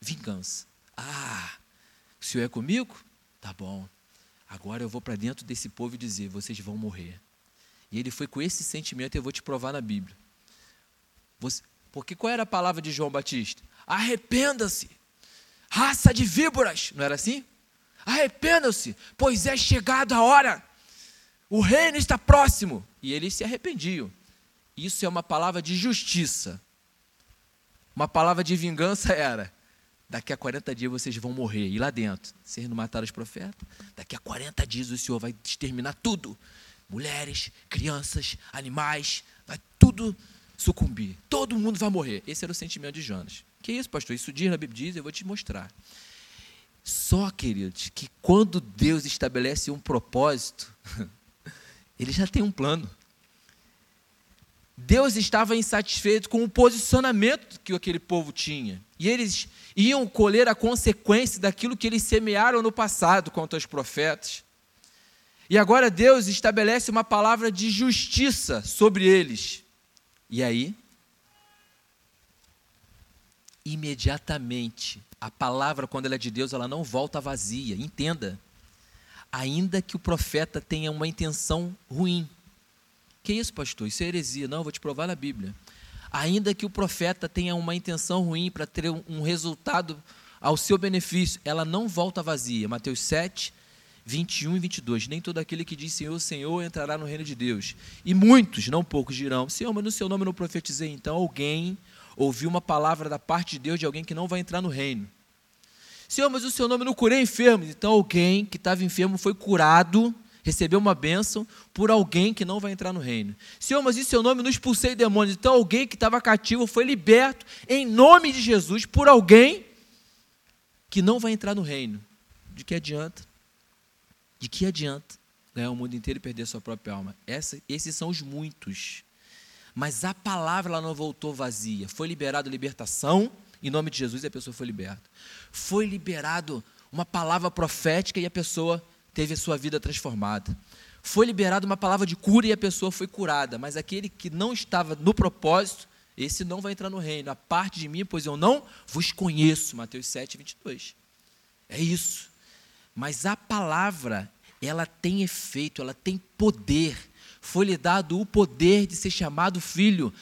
vingança. Ah, o Senhor é comigo? Tá bom. Agora eu vou para dentro desse povo e dizer: vocês vão morrer. E ele foi com esse sentimento, eu vou te provar na Bíblia. Você, porque qual era a palavra de João Batista? Arrependa-se, raça de víboras. Não era assim? Arrependam-se, pois é chegada a hora. O reino está próximo. E eles se arrependiam. Isso é uma palavra de justiça. Uma palavra de vingança era: daqui a 40 dias vocês vão morrer. E lá dentro, vocês não mataram os profetas? Daqui a 40 dias o Senhor vai exterminar tudo. Mulheres, crianças, animais, vai tudo sucumbir. Todo mundo vai morrer. Esse era o sentimento de Jonas. Que isso, pastor? Isso diz na Bíblia, diz, eu vou te mostrar. Só, queridos, que quando Deus estabelece um propósito, ele já tem um plano. Deus estava insatisfeito com o posicionamento que aquele povo tinha. E eles iam colher a consequência daquilo que eles semearam no passado contra os profetas. E agora Deus estabelece uma palavra de justiça sobre eles. E aí, imediatamente, a palavra, quando ela é de Deus, ela não volta vazia. Entenda. Ainda que o profeta tenha uma intenção ruim. Que isso, pastor? Isso é heresia. Não, eu vou te provar na Bíblia. Ainda que o profeta tenha uma intenção ruim para ter um resultado ao seu benefício, ela não volta vazia. Mateus 7, 21 e 22. Nem todo aquele que diz Senhor, Senhor entrará no reino de Deus. E muitos, não poucos, dirão: Senhor, mas no seu nome eu não profetizei. Então alguém ouviu uma palavra da parte de Deus de alguém que não vai entrar no reino. Senhor, mas o seu nome eu não curei enfermos. Então alguém que estava enfermo foi curado, recebeu uma bênção por alguém que não vai entrar no reino. Senhor, mas em seu nome não expulsei demônios. Então alguém que estava cativo foi liberto em nome de Jesus por alguém que não vai entrar no reino. De que adianta? De que adianta ganhar o mundo inteiro e perder a sua própria alma? Essa, esses são os muitos. Mas a palavra ela não voltou vazia. Foi liberado libertação, em nome de Jesus, e a pessoa foi liberta. Foi liberado uma palavra profética e a pessoa teve a sua vida transformada. Foi liberada uma palavra de cura e a pessoa foi curada. Mas aquele que não estava no propósito, esse não vai entrar no reino. A parte de mim, pois eu não vos conheço. Mateus 7, 22. É isso. Mas a palavra, ela tem efeito, ela tem poder. Foi-lhe dado o poder de ser chamado filho.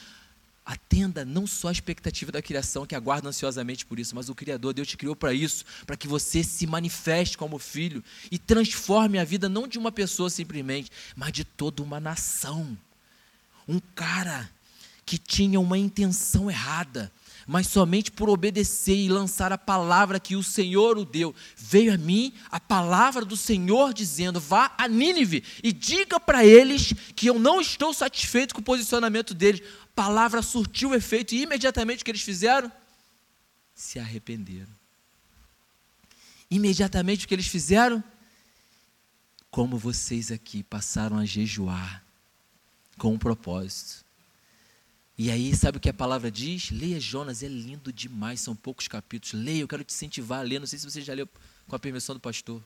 Atenda não só a expectativa da criação, que aguarda ansiosamente por isso, mas o Criador, Deus te criou para isso, para que você se manifeste como filho e transforme a vida não de uma pessoa simplesmente, mas de toda uma nação. Um cara que tinha uma intenção errada, mas somente por obedecer e lançar a palavra que o Senhor o deu. Veio a mim a palavra do Senhor dizendo: vá a Nínive e diga para eles que eu não estou satisfeito com o posicionamento deles. A palavra surtiu efeito e imediatamente o que eles fizeram? Se arrependeram. Imediatamente o que eles fizeram? Como vocês aqui passaram a jejuar com um propósito e aí, sabe o que a palavra diz? Leia Jonas, é lindo demais, são poucos capítulos. Leia, eu quero te incentivar a ler. Não sei se você já leu com a permissão do pastor.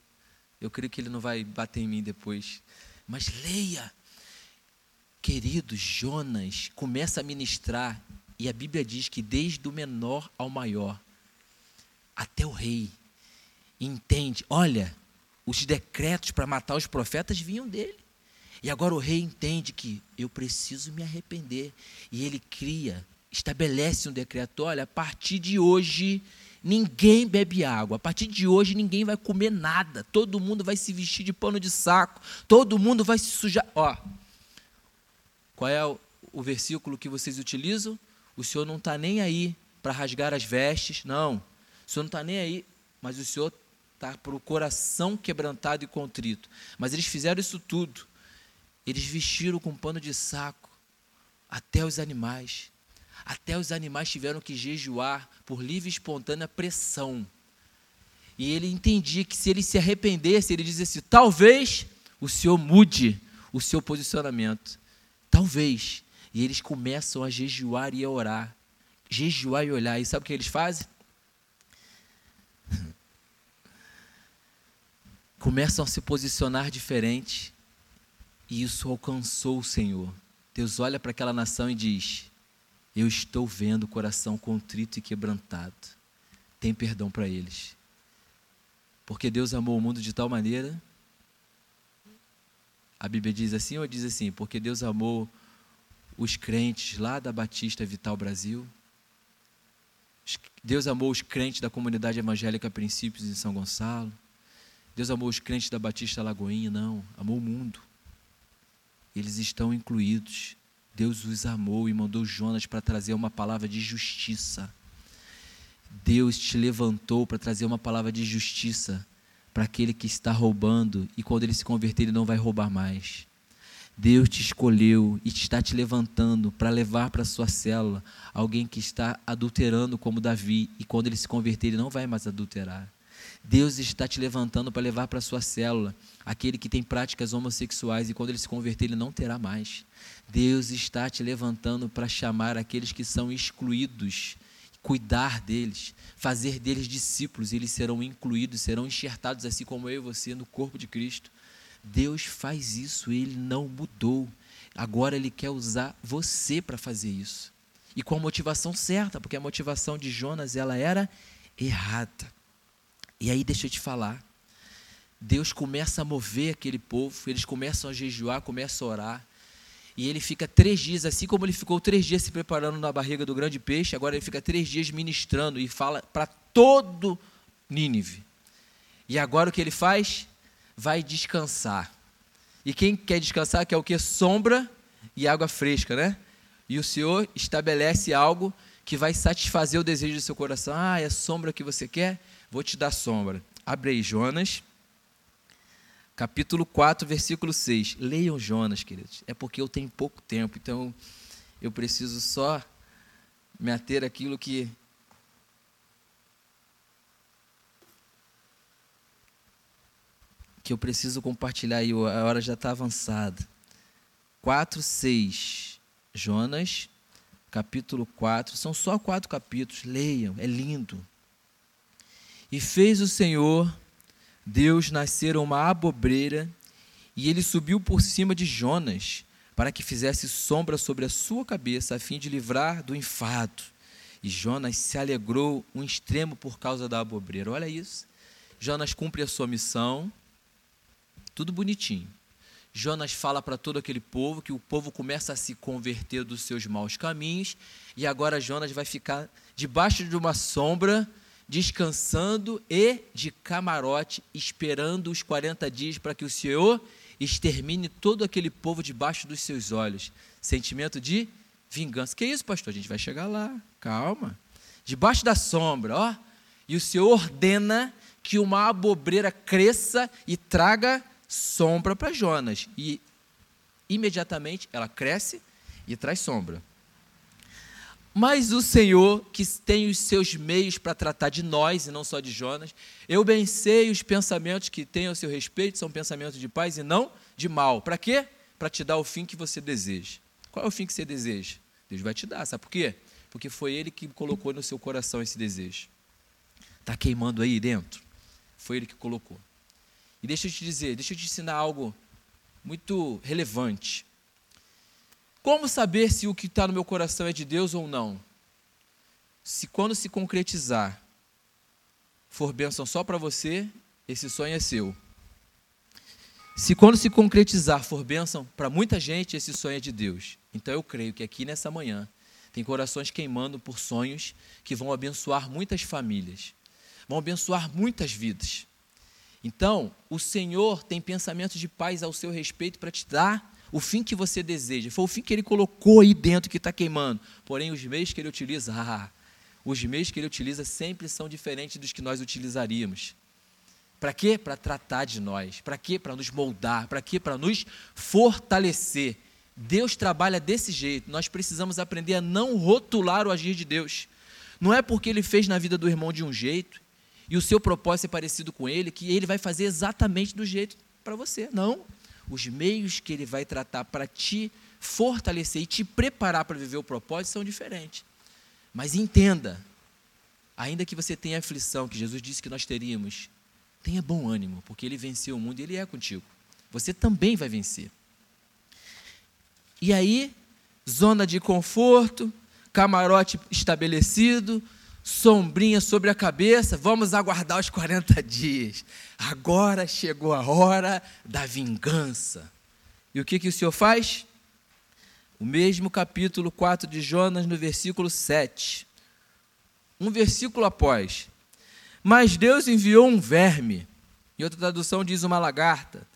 Eu creio que ele não vai bater em mim depois. Mas leia. Querido, Jonas começa a ministrar, e a Bíblia diz que desde o menor ao maior, até o rei, entende: olha, os decretos para matar os profetas vinham dele. E agora o rei entende que eu preciso me arrepender. E ele cria, estabelece um decreto: olha, a partir de hoje ninguém bebe água, a partir de hoje ninguém vai comer nada, todo mundo vai se vestir de pano de saco, todo mundo vai se sujar. Ó, qual é o, o versículo que vocês utilizam? O Senhor não está nem aí para rasgar as vestes, não. O Senhor não está nem aí, mas o Senhor está para o coração quebrantado e contrito. Mas eles fizeram isso tudo eles vestiram com pano de saco até os animais. Até os animais tiveram que jejuar por livre e espontânea pressão. E ele entendia que se ele se arrependesse, ele dizia assim: talvez o Senhor mude o seu posicionamento. Talvez. E eles começam a jejuar e a orar. Jejuar e olhar. E sabe o que eles fazem? Começam a se posicionar diferente. E isso alcançou o Senhor. Deus olha para aquela nação e diz: Eu estou vendo o coração contrito e quebrantado. Tem perdão para eles. Porque Deus amou o mundo de tal maneira. A Bíblia diz assim ou diz assim? Porque Deus amou os crentes lá da Batista Vital Brasil. Deus amou os crentes da comunidade evangélica Princípios em São Gonçalo. Deus amou os crentes da Batista Lagoinha, não. Amou o mundo eles estão incluídos. Deus os amou e mandou Jonas para trazer uma palavra de justiça. Deus te levantou para trazer uma palavra de justiça para aquele que está roubando e quando ele se converter ele não vai roubar mais. Deus te escolheu e está te levantando para levar para sua célula alguém que está adulterando como Davi e quando ele se converter ele não vai mais adulterar. Deus está te levantando para levar para a sua célula aquele que tem práticas homossexuais e quando ele se converter ele não terá mais. Deus está te levantando para chamar aqueles que são excluídos, cuidar deles, fazer deles discípulos, e eles serão incluídos, serão enxertados assim como eu e você no corpo de Cristo. Deus faz isso, ele não mudou. Agora ele quer usar você para fazer isso. E com a motivação certa, porque a motivação de Jonas ela era errada. E aí deixa eu te falar. Deus começa a mover aquele povo, eles começam a jejuar, começam a orar. E ele fica três dias, assim como ele ficou três dias se preparando na barriga do grande peixe, agora ele fica três dias ministrando e fala para todo Nínive. E agora o que ele faz? Vai descansar. E quem quer descansar quer o que? Sombra e água fresca, né? E o Senhor estabelece algo que vai satisfazer o desejo do seu coração. Ah, é sombra que você quer? Vou te dar sombra. Abre aí Jonas, capítulo 4, versículo 6. Leiam Jonas, queridos. É porque eu tenho pouco tempo, então eu preciso só me ater àquilo que que eu preciso compartilhar aí, a hora já está avançada. 4, 6. Jonas, capítulo 4. São só quatro capítulos, leiam, é lindo. E fez o Senhor, Deus, nascer uma abobreira, e ele subiu por cima de Jonas, para que fizesse sombra sobre a sua cabeça, a fim de livrar do enfado. E Jonas se alegrou um extremo por causa da abobreira. Olha isso. Jonas cumpre a sua missão, tudo bonitinho. Jonas fala para todo aquele povo que o povo começa a se converter dos seus maus caminhos, e agora Jonas vai ficar debaixo de uma sombra, descansando e de camarote, esperando os 40 dias para que o Senhor extermine todo aquele povo debaixo dos seus olhos. Sentimento de vingança. Que isso, pastor? A gente vai chegar lá. Calma. Debaixo da sombra, ó. E o Senhor ordena que uma abobreira cresça e traga sombra para Jonas. E imediatamente ela cresce e traz sombra. Mas o Senhor, que tem os seus meios para tratar de nós e não só de Jonas, eu bem sei os pensamentos que tem ao seu respeito, são pensamentos de paz e não de mal. Para quê? Para te dar o fim que você deseja. Qual é o fim que você deseja? Deus vai te dar, sabe por quê? Porque foi Ele que colocou no seu coração esse desejo. Está queimando aí dentro? Foi Ele que colocou. E deixa eu te dizer, deixa eu te ensinar algo muito relevante. Como saber se o que está no meu coração é de Deus ou não? Se quando se concretizar for bênção só para você, esse sonho é seu. Se quando se concretizar for bênção para muita gente, esse sonho é de Deus. Então eu creio que aqui nessa manhã tem corações queimando por sonhos que vão abençoar muitas famílias, vão abençoar muitas vidas. Então, o Senhor tem pensamentos de paz ao seu respeito para te dar o fim que você deseja. Foi o fim que ele colocou aí dentro que está queimando. Porém, os meios que ele utiliza, ah, os meios que ele utiliza sempre são diferentes dos que nós utilizaríamos. Para quê? Para tratar de nós. Para quê? Para nos moldar. Para quê? Para nos fortalecer. Deus trabalha desse jeito. Nós precisamos aprender a não rotular o agir de Deus. Não é porque ele fez na vida do irmão de um jeito e o seu propósito é parecido com ele, que ele vai fazer exatamente do jeito para você. Não. Os meios que ele vai tratar para te fortalecer e te preparar para viver o propósito são diferentes. Mas entenda, ainda que você tenha aflição, que Jesus disse que nós teríamos, tenha bom ânimo, porque ele venceu o mundo e ele é contigo. Você também vai vencer. E aí, zona de conforto, camarote estabelecido, sombrinha sobre a cabeça, vamos aguardar os 40 dias. Agora chegou a hora da vingança. E o que, que o Senhor faz? O mesmo capítulo 4 de Jonas, no versículo 7. Um versículo após. Mas Deus enviou um verme, em outra tradução diz uma lagarta.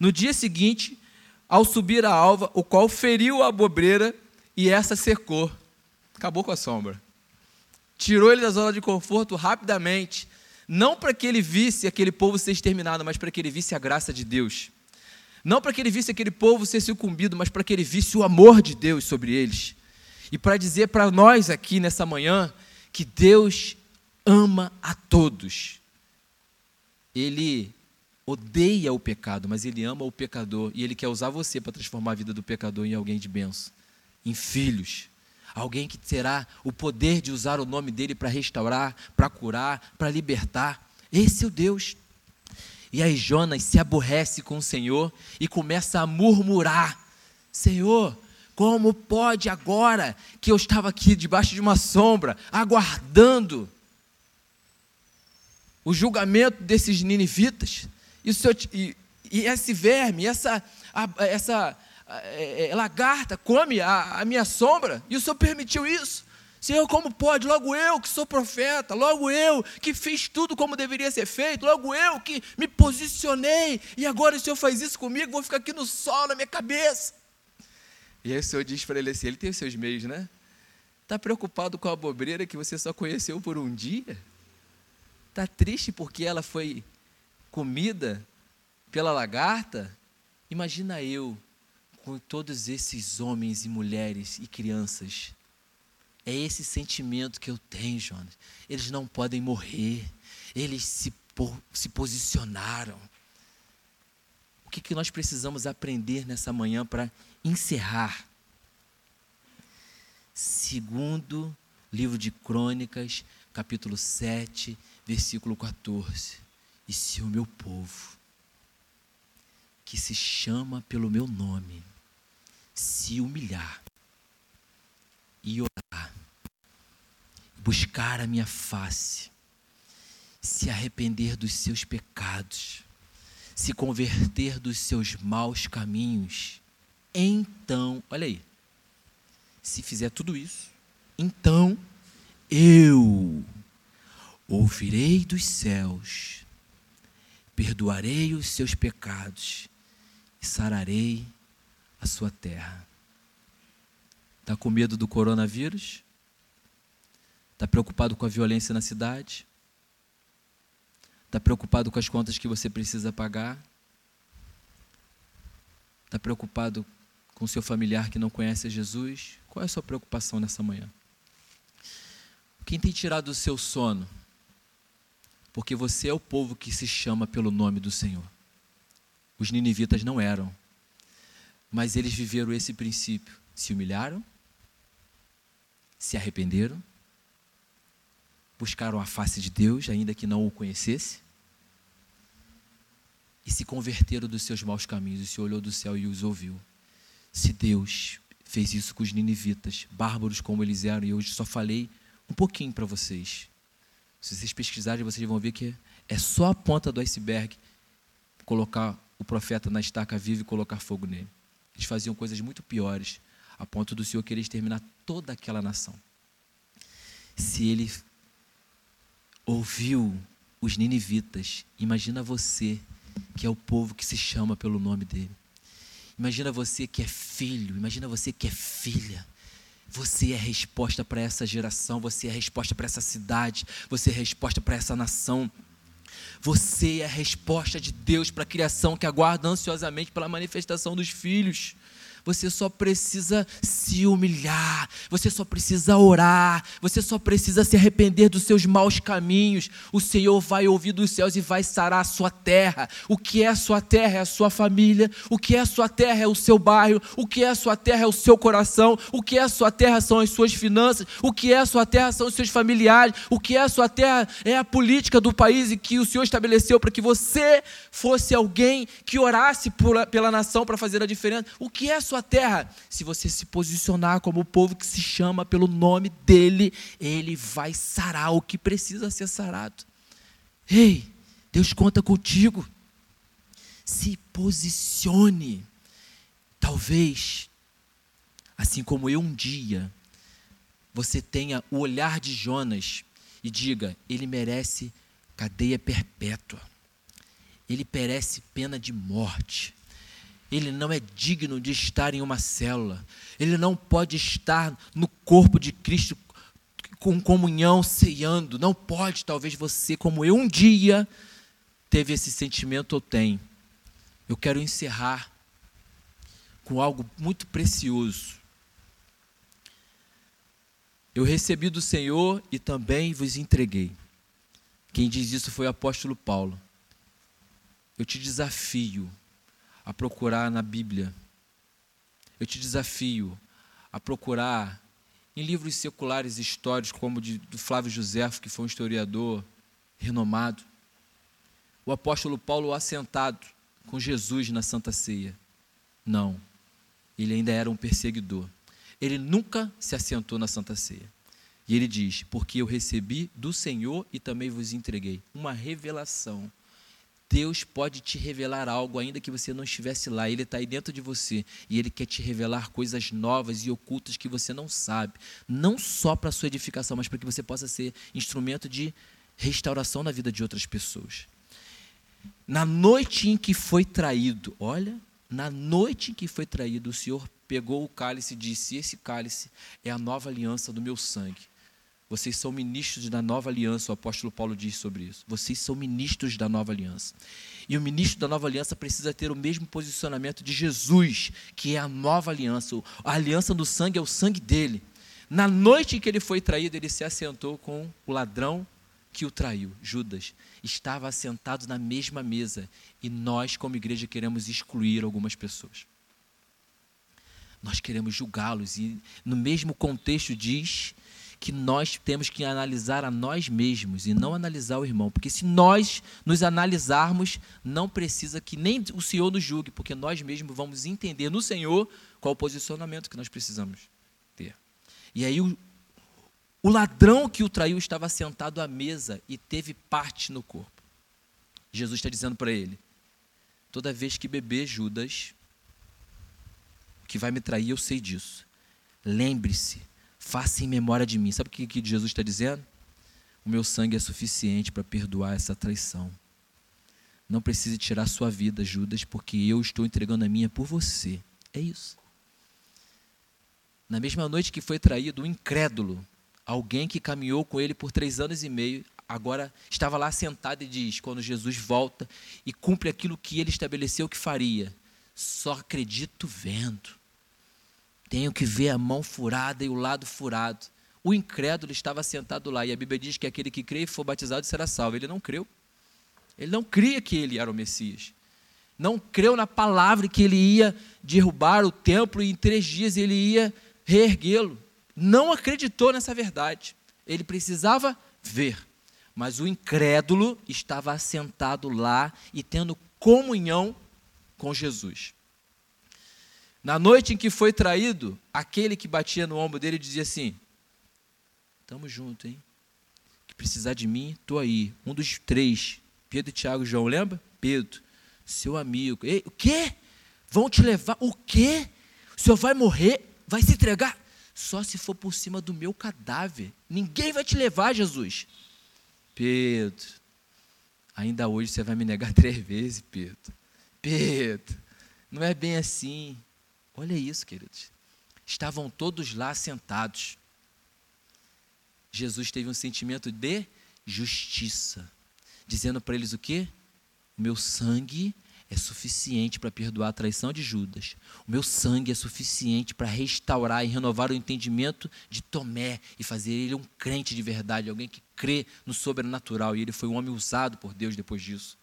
No dia seguinte, ao subir a alva, o qual feriu a bobreira e essa secou. Acabou com a sombra tirou ele da zona de conforto rapidamente, não para que ele visse aquele povo ser exterminado, mas para que ele visse a graça de Deus. Não para que ele visse aquele povo ser sucumbido, mas para que ele visse o amor de Deus sobre eles. E para dizer para nós aqui nessa manhã que Deus ama a todos. Ele odeia o pecado, mas ele ama o pecador e ele quer usar você para transformar a vida do pecador em alguém de benção, em filhos alguém que terá o poder de usar o nome dele para restaurar, para curar, para libertar. Esse é o Deus. E aí Jonas se aborrece com o Senhor e começa a murmurar: Senhor, como pode agora que eu estava aqui debaixo de uma sombra, aguardando o julgamento desses ninivitas? E, e, e esse verme, essa, a, essa é, é, lagarta come a, a minha sombra, e o Senhor permitiu isso. Senhor, como pode? Logo eu que sou profeta, logo eu que fiz tudo como deveria ser feito, logo eu que me posicionei, e agora o Senhor faz isso comigo, vou ficar aqui no sol na minha cabeça. E aí o Senhor diz para ele assim: ele tem os seus meios, né? Está preocupado com a bobreira que você só conheceu por um dia? Está triste porque ela foi comida pela lagarta? Imagina eu com todos esses homens e mulheres e crianças é esse sentimento que eu tenho, Jonas. Eles não podem morrer. Eles se, se posicionaram. O que, que nós precisamos aprender nessa manhã para encerrar? Segundo livro de Crônicas, capítulo 7, versículo 14. E se o meu povo, que se chama pelo meu nome, se humilhar e orar, buscar a minha face, se arrepender dos seus pecados, se converter dos seus maus caminhos, então, olha aí, se fizer tudo isso, então eu ouvirei dos céus, perdoarei os seus pecados e sararei a sua terra. Está com medo do coronavírus? Está preocupado com a violência na cidade? Está preocupado com as contas que você precisa pagar? Está preocupado com seu familiar que não conhece Jesus? Qual é a sua preocupação nessa manhã? Quem tem tirado o seu sono? Porque você é o povo que se chama pelo nome do Senhor. Os ninivitas não eram, mas eles viveram esse princípio. Se humilharam, se arrependeram, buscaram a face de Deus, ainda que não o conhecesse, e se converteram dos seus maus caminhos. E se olhou do céu e os ouviu. Se Deus fez isso com os ninivitas, bárbaros como eles eram, e eu só falei um pouquinho para vocês. Se vocês pesquisarem, vocês vão ver que é só a ponta do iceberg colocar o profeta na estaca viva e colocar fogo nele. Eles faziam coisas muito piores, a ponto do Senhor querer exterminar toda aquela nação. Se ele ouviu os ninivitas, imagina você, que é o povo que se chama pelo nome dele. Imagina você que é filho, imagina você que é filha. Você é a resposta para essa geração, você é a resposta para essa cidade, você é a resposta para essa nação. Você é a resposta de Deus para a criação que aguarda ansiosamente pela manifestação dos filhos. Você só precisa se humilhar, você só precisa orar, você só precisa se arrepender dos seus maus caminhos. O Senhor vai ouvir dos céus e vai sarar a sua terra. O que é a sua terra é a sua família, o que é a sua terra é o seu bairro, o que é a sua terra é o seu coração, o que é a sua terra são as suas finanças, o que é a sua terra são os seus familiares, o que é a sua terra é a política do país e que o Senhor estabeleceu para que você fosse alguém que orasse pela nação para fazer a diferença. O que é a sua sua terra, se você se posicionar como o povo que se chama pelo nome dele, ele vai sarar o que precisa ser sarado. Ei, Deus conta contigo. Se posicione. Talvez, assim como eu um dia, você tenha o olhar de Jonas e diga: ele merece cadeia perpétua, ele merece pena de morte ele não é digno de estar em uma célula, ele não pode estar no corpo de Cristo com comunhão, ceando, não pode, talvez você, como eu um dia teve esse sentimento ou tem. Eu quero encerrar com algo muito precioso. Eu recebi do Senhor e também vos entreguei. Quem diz isso foi o apóstolo Paulo. Eu te desafio a procurar na Bíblia. Eu te desafio a procurar em livros seculares históricos, como de, do Flávio José, que foi um historiador renomado, o apóstolo Paulo assentado com Jesus na Santa Ceia. Não, ele ainda era um perseguidor. Ele nunca se assentou na Santa Ceia. E ele diz: Porque eu recebi do Senhor e também vos entreguei. Uma revelação. Deus pode te revelar algo, ainda que você não estivesse lá. Ele está aí dentro de você e Ele quer te revelar coisas novas e ocultas que você não sabe. Não só para a sua edificação, mas para que você possa ser instrumento de restauração na vida de outras pessoas. Na noite em que foi traído, olha, na noite em que foi traído, o Senhor pegou o cálice e disse: Esse cálice é a nova aliança do meu sangue. Vocês são ministros da nova aliança, o apóstolo Paulo diz sobre isso. Vocês são ministros da nova aliança. E o ministro da nova aliança precisa ter o mesmo posicionamento de Jesus, que é a nova aliança. A aliança do sangue é o sangue dele. Na noite em que ele foi traído, ele se assentou com o ladrão que o traiu, Judas. Estava assentado na mesma mesa. E nós, como igreja, queremos excluir algumas pessoas. Nós queremos julgá-los. E no mesmo contexto diz que nós temos que analisar a nós mesmos e não analisar o irmão. Porque se nós nos analisarmos, não precisa que nem o Senhor nos julgue, porque nós mesmos vamos entender no Senhor qual o posicionamento que nós precisamos ter. E aí o, o ladrão que o traiu estava sentado à mesa e teve parte no corpo. Jesus está dizendo para ele: toda vez que beber Judas, que vai me trair, eu sei disso. Lembre-se Faça em memória de mim. Sabe o que, Jesus está dizendo? O meu sangue é suficiente para perdoar essa traição. Não precise tirar sua vida, Judas, porque eu estou entregando a minha por você. É isso. Na mesma noite que foi traído, um incrédulo, alguém que caminhou com ele por três anos e meio, agora estava lá sentado e diz: quando Jesus volta e cumpre aquilo que ele estabeleceu que faria, só acredito vendo. Tenho que ver a mão furada e o lado furado. O incrédulo estava sentado lá, e a Bíblia diz que aquele que crê e for batizado será salvo. Ele não creu. Ele não cria que ele era o Messias. Não creu na palavra que ele ia derrubar o templo e em três dias ele ia reerguê-lo. Não acreditou nessa verdade. Ele precisava ver. Mas o incrédulo estava assentado lá e tendo comunhão com Jesus. Na noite em que foi traído, aquele que batia no ombro dele dizia assim: Tamo junto, hein? Que precisar de mim, tô aí. Um dos três, Pedro, Tiago e João, lembra? Pedro, seu amigo. Ei, o quê? Vão te levar? O quê? O senhor vai morrer? Vai se entregar? Só se for por cima do meu cadáver. Ninguém vai te levar, Jesus. Pedro, ainda hoje você vai me negar três vezes, Pedro. Pedro, não é bem assim. Olha isso, queridos. Estavam todos lá sentados. Jesus teve um sentimento de justiça, dizendo para eles o quê? Meu sangue é suficiente para perdoar a traição de Judas. O meu sangue é suficiente para restaurar e renovar o entendimento de Tomé e fazer ele um crente de verdade, alguém que crê no sobrenatural. E ele foi um homem usado por Deus depois disso.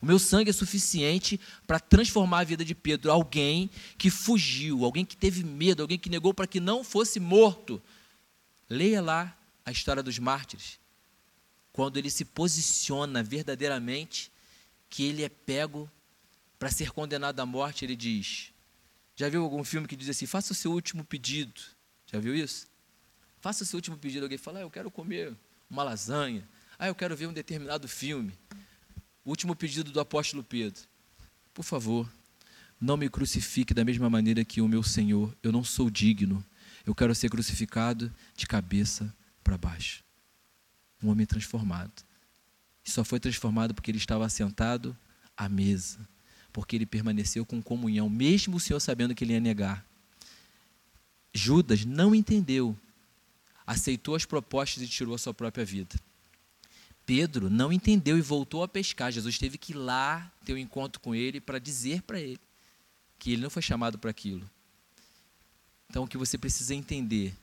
O meu sangue é suficiente para transformar a vida de Pedro, alguém que fugiu, alguém que teve medo, alguém que negou para que não fosse morto. Leia lá a história dos mártires. Quando ele se posiciona verdadeiramente que ele é pego para ser condenado à morte, ele diz: Já viu algum filme que diz assim: faça o seu último pedido? Já viu isso? Faça o seu último pedido. Alguém fala: ah, Eu quero comer uma lasanha. Ah, eu quero ver um determinado filme. O último pedido do apóstolo Pedro. Por favor, não me crucifique da mesma maneira que o meu Senhor. Eu não sou digno. Eu quero ser crucificado de cabeça para baixo. Um homem transformado. E só foi transformado porque ele estava sentado à mesa. Porque ele permaneceu com comunhão, mesmo o Senhor sabendo que ele ia negar. Judas não entendeu, aceitou as propostas e tirou a sua própria vida. Pedro não entendeu e voltou a pescar. Jesus teve que ir lá ter um encontro com ele para dizer para ele que ele não foi chamado para aquilo. Então, o que você precisa entender,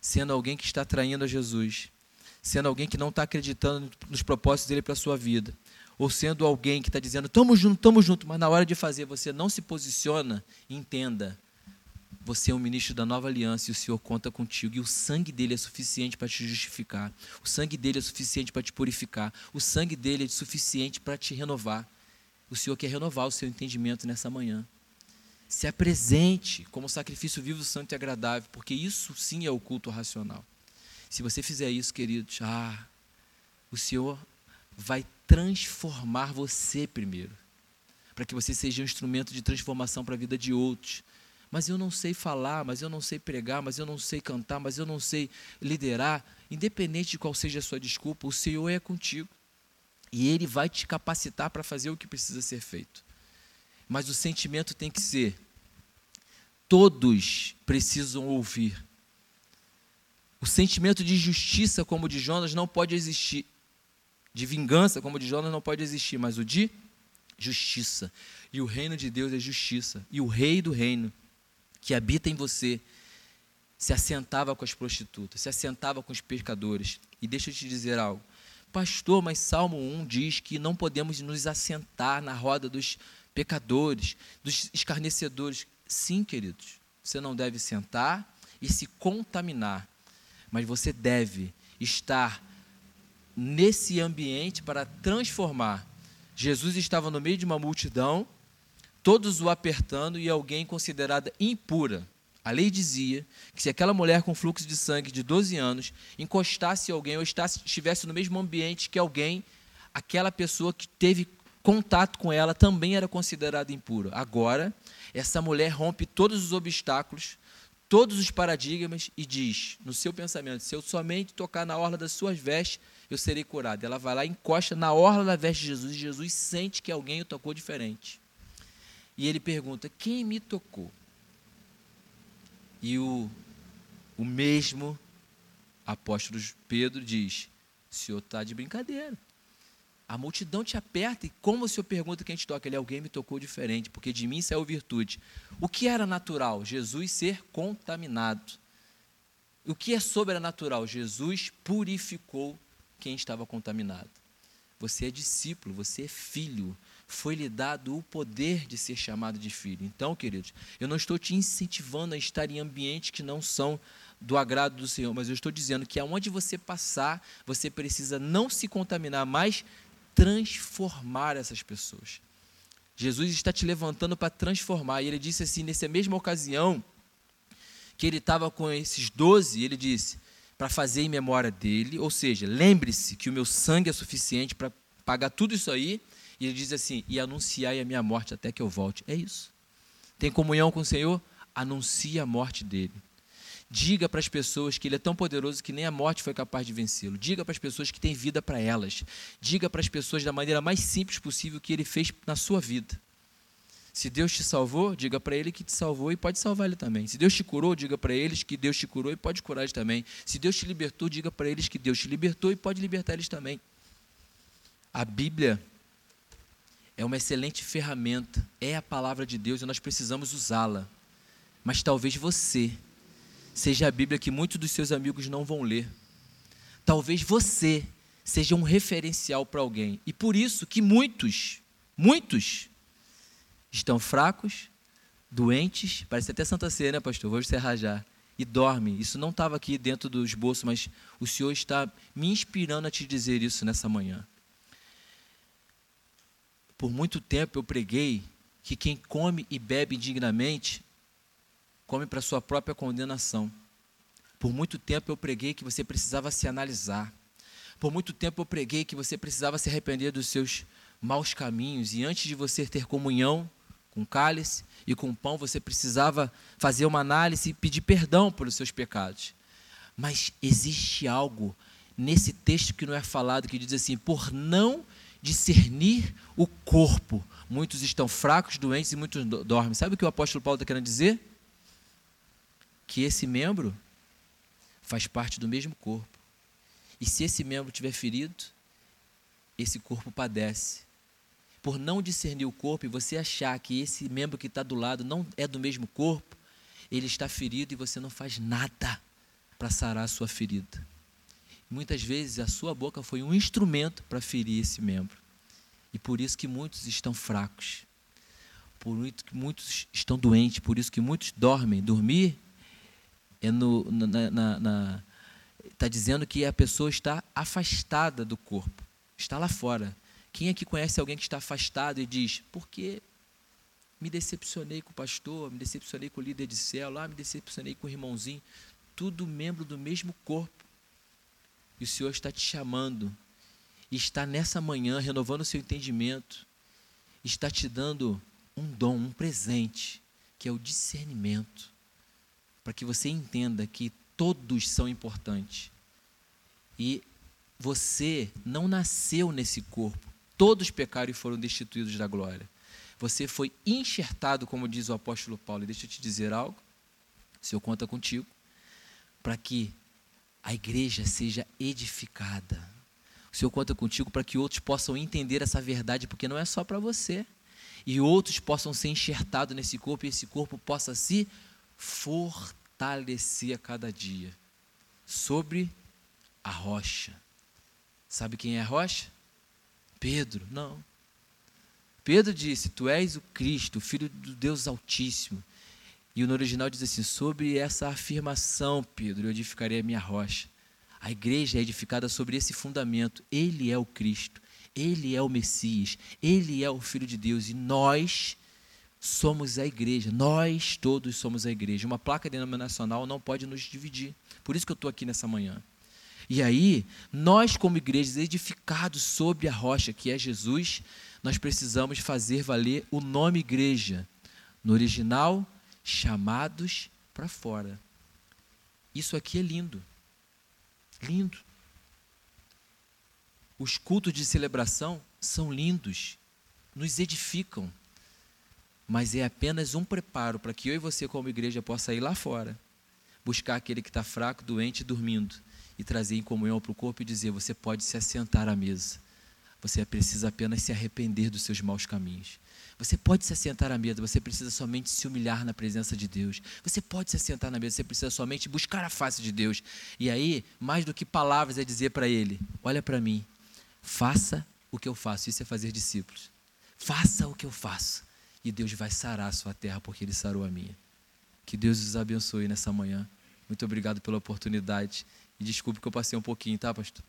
sendo alguém que está traindo a Jesus, sendo alguém que não está acreditando nos propósitos dele para a sua vida, ou sendo alguém que está dizendo, estamos juntos, estamos juntos, mas na hora de fazer você não se posiciona, entenda, você é um ministro da nova aliança e o Senhor conta contigo. E o sangue dele é suficiente para te justificar. O sangue dele é suficiente para te purificar. O sangue dele é suficiente para te renovar. O Senhor quer renovar o seu entendimento nessa manhã. Se apresente como sacrifício vivo, santo e agradável, porque isso sim é o culto racional. Se você fizer isso, queridos, ah, o Senhor vai transformar você primeiro, para que você seja um instrumento de transformação para a vida de outros mas eu não sei falar, mas eu não sei pregar, mas eu não sei cantar, mas eu não sei liderar. Independente de qual seja a sua desculpa, o Senhor é contigo. E Ele vai te capacitar para fazer o que precisa ser feito. Mas o sentimento tem que ser: todos precisam ouvir. O sentimento de justiça, como o de Jonas, não pode existir. De vingança, como o de Jonas, não pode existir. Mas o de justiça. E o reino de Deus é justiça. E o rei do reino que habita em você se assentava com as prostitutas, se assentava com os pecadores. E deixa eu te dizer algo. Pastor, mas Salmo 1 diz que não podemos nos assentar na roda dos pecadores, dos escarnecedores. Sim, queridos, você não deve sentar e se contaminar, mas você deve estar nesse ambiente para transformar. Jesus estava no meio de uma multidão todos o apertando e alguém considerada impura. A lei dizia que se aquela mulher com fluxo de sangue de 12 anos encostasse alguém ou estivesse no mesmo ambiente que alguém, aquela pessoa que teve contato com ela também era considerada impura. Agora, essa mulher rompe todos os obstáculos, todos os paradigmas e diz no seu pensamento: se eu somente tocar na orla das suas vestes, eu serei curada. Ela vai lá, encosta na orla da veste de Jesus e Jesus sente que alguém o tocou diferente. E ele pergunta: Quem me tocou? E o, o mesmo apóstolo Pedro diz: O senhor está de brincadeira. A multidão te aperta e como o senhor pergunta quem te toca? Ele, alguém me tocou diferente, porque de mim saiu virtude. O que era natural? Jesus ser contaminado. O que é sobrenatural? Jesus purificou quem estava contaminado. Você é discípulo, você é filho, foi-lhe dado o poder de ser chamado de filho. Então, queridos, eu não estou te incentivando a estar em ambientes que não são do agrado do Senhor, mas eu estou dizendo que aonde você passar, você precisa não se contaminar, mas transformar essas pessoas. Jesus está te levantando para transformar. E ele disse assim, nessa mesma ocasião, que ele estava com esses doze, ele disse, para fazer em memória dele, ou seja, lembre-se que o meu sangue é suficiente para pagar tudo isso aí, e ele diz assim: e anunciai a minha morte até que eu volte. É isso. Tem comunhão com o Senhor? Anuncie a morte dele. Diga para as pessoas que ele é tão poderoso que nem a morte foi capaz de vencê-lo. Diga para as pessoas que tem vida para elas. Diga para as pessoas da maneira mais simples possível que ele fez na sua vida. Se Deus te salvou, diga para ele que te salvou e pode salvar ele também. Se Deus te curou, diga para eles que Deus te curou e pode curar eles também. Se Deus te libertou, diga para eles que Deus te libertou e pode libertar eles também. A Bíblia é uma excelente ferramenta, é a palavra de Deus e nós precisamos usá-la. Mas talvez você seja a Bíblia que muitos dos seus amigos não vão ler. Talvez você seja um referencial para alguém. E por isso que muitos, muitos, estão fracos, doentes, parece até Santa Ceia, né, pastor? Vou encerrar já. E dorme. Isso não estava aqui dentro do esboço, mas o Senhor está me inspirando a te dizer isso nessa manhã. Por muito tempo eu preguei que quem come e bebe indignamente come para sua própria condenação. Por muito tempo eu preguei que você precisava se analisar. Por muito tempo eu preguei que você precisava se arrepender dos seus maus caminhos e antes de você ter comunhão com cálice e com pão, você precisava fazer uma análise e pedir perdão pelos seus pecados. Mas existe algo nesse texto que não é falado que diz assim: por não discernir o corpo. Muitos estão fracos, doentes e muitos dormem. Sabe o que o apóstolo Paulo está querendo dizer? Que esse membro faz parte do mesmo corpo. E se esse membro tiver ferido, esse corpo padece. Por não discernir o corpo e você achar que esse membro que está do lado não é do mesmo corpo, ele está ferido e você não faz nada para sarar a sua ferida. Muitas vezes a sua boca foi um instrumento para ferir esse membro. E por isso que muitos estão fracos. por isso que muitos estão doentes, por isso que muitos dormem. Dormir é no, na, na, na está dizendo que a pessoa está afastada do corpo, está lá fora. Quem aqui conhece alguém que está afastado e diz, por que me decepcionei com o pastor, me decepcionei com o líder de célula, ah, me decepcionei com o irmãozinho, tudo membro do mesmo corpo. E o Senhor está te chamando, está nessa manhã renovando o seu entendimento, está te dando um dom, um presente, que é o discernimento, para que você entenda que todos são importantes. E você não nasceu nesse corpo. Todos pecaram e foram destituídos da glória. Você foi enxertado, como diz o apóstolo Paulo. E deixa eu te dizer algo. O Senhor conta contigo. Para que a igreja seja edificada. O Senhor conta contigo para que outros possam entender essa verdade, porque não é só para você. E outros possam ser enxertados nesse corpo e esse corpo possa se fortalecer a cada dia. Sobre a rocha. Sabe quem é a rocha? Pedro, não. Pedro disse: Tu és o Cristo, Filho do Deus Altíssimo. E no original diz assim: Sobre essa afirmação, Pedro, eu edificarei a minha rocha. A igreja é edificada sobre esse fundamento. Ele é o Cristo, ele é o Messias, ele é o Filho de Deus. E nós somos a igreja, nós todos somos a igreja. Uma placa denominacional não pode nos dividir. Por isso que eu estou aqui nessa manhã. E aí, nós, como igrejas edificados sobre a rocha que é Jesus, nós precisamos fazer valer o nome igreja. No original, chamados para fora. Isso aqui é lindo. Lindo. Os cultos de celebração são lindos, nos edificam, mas é apenas um preparo para que eu e você, como igreja, possa ir lá fora, buscar aquele que está fraco, doente, dormindo, e trazer em comunhão para o corpo e dizer: você pode se assentar à mesa. Você precisa apenas se arrepender dos seus maus caminhos. Você pode se assentar à mesa, você precisa somente se humilhar na presença de Deus. Você pode se assentar na mesa, você precisa somente buscar a face de Deus. E aí, mais do que palavras, é dizer para Ele: Olha para mim, faça o que eu faço. Isso é fazer discípulos. Faça o que eu faço. E Deus vai sarar a sua terra, porque Ele sarou a minha. Que Deus os abençoe nessa manhã. Muito obrigado pela oportunidade. E desculpe que eu passei um pouquinho, tá, pastor?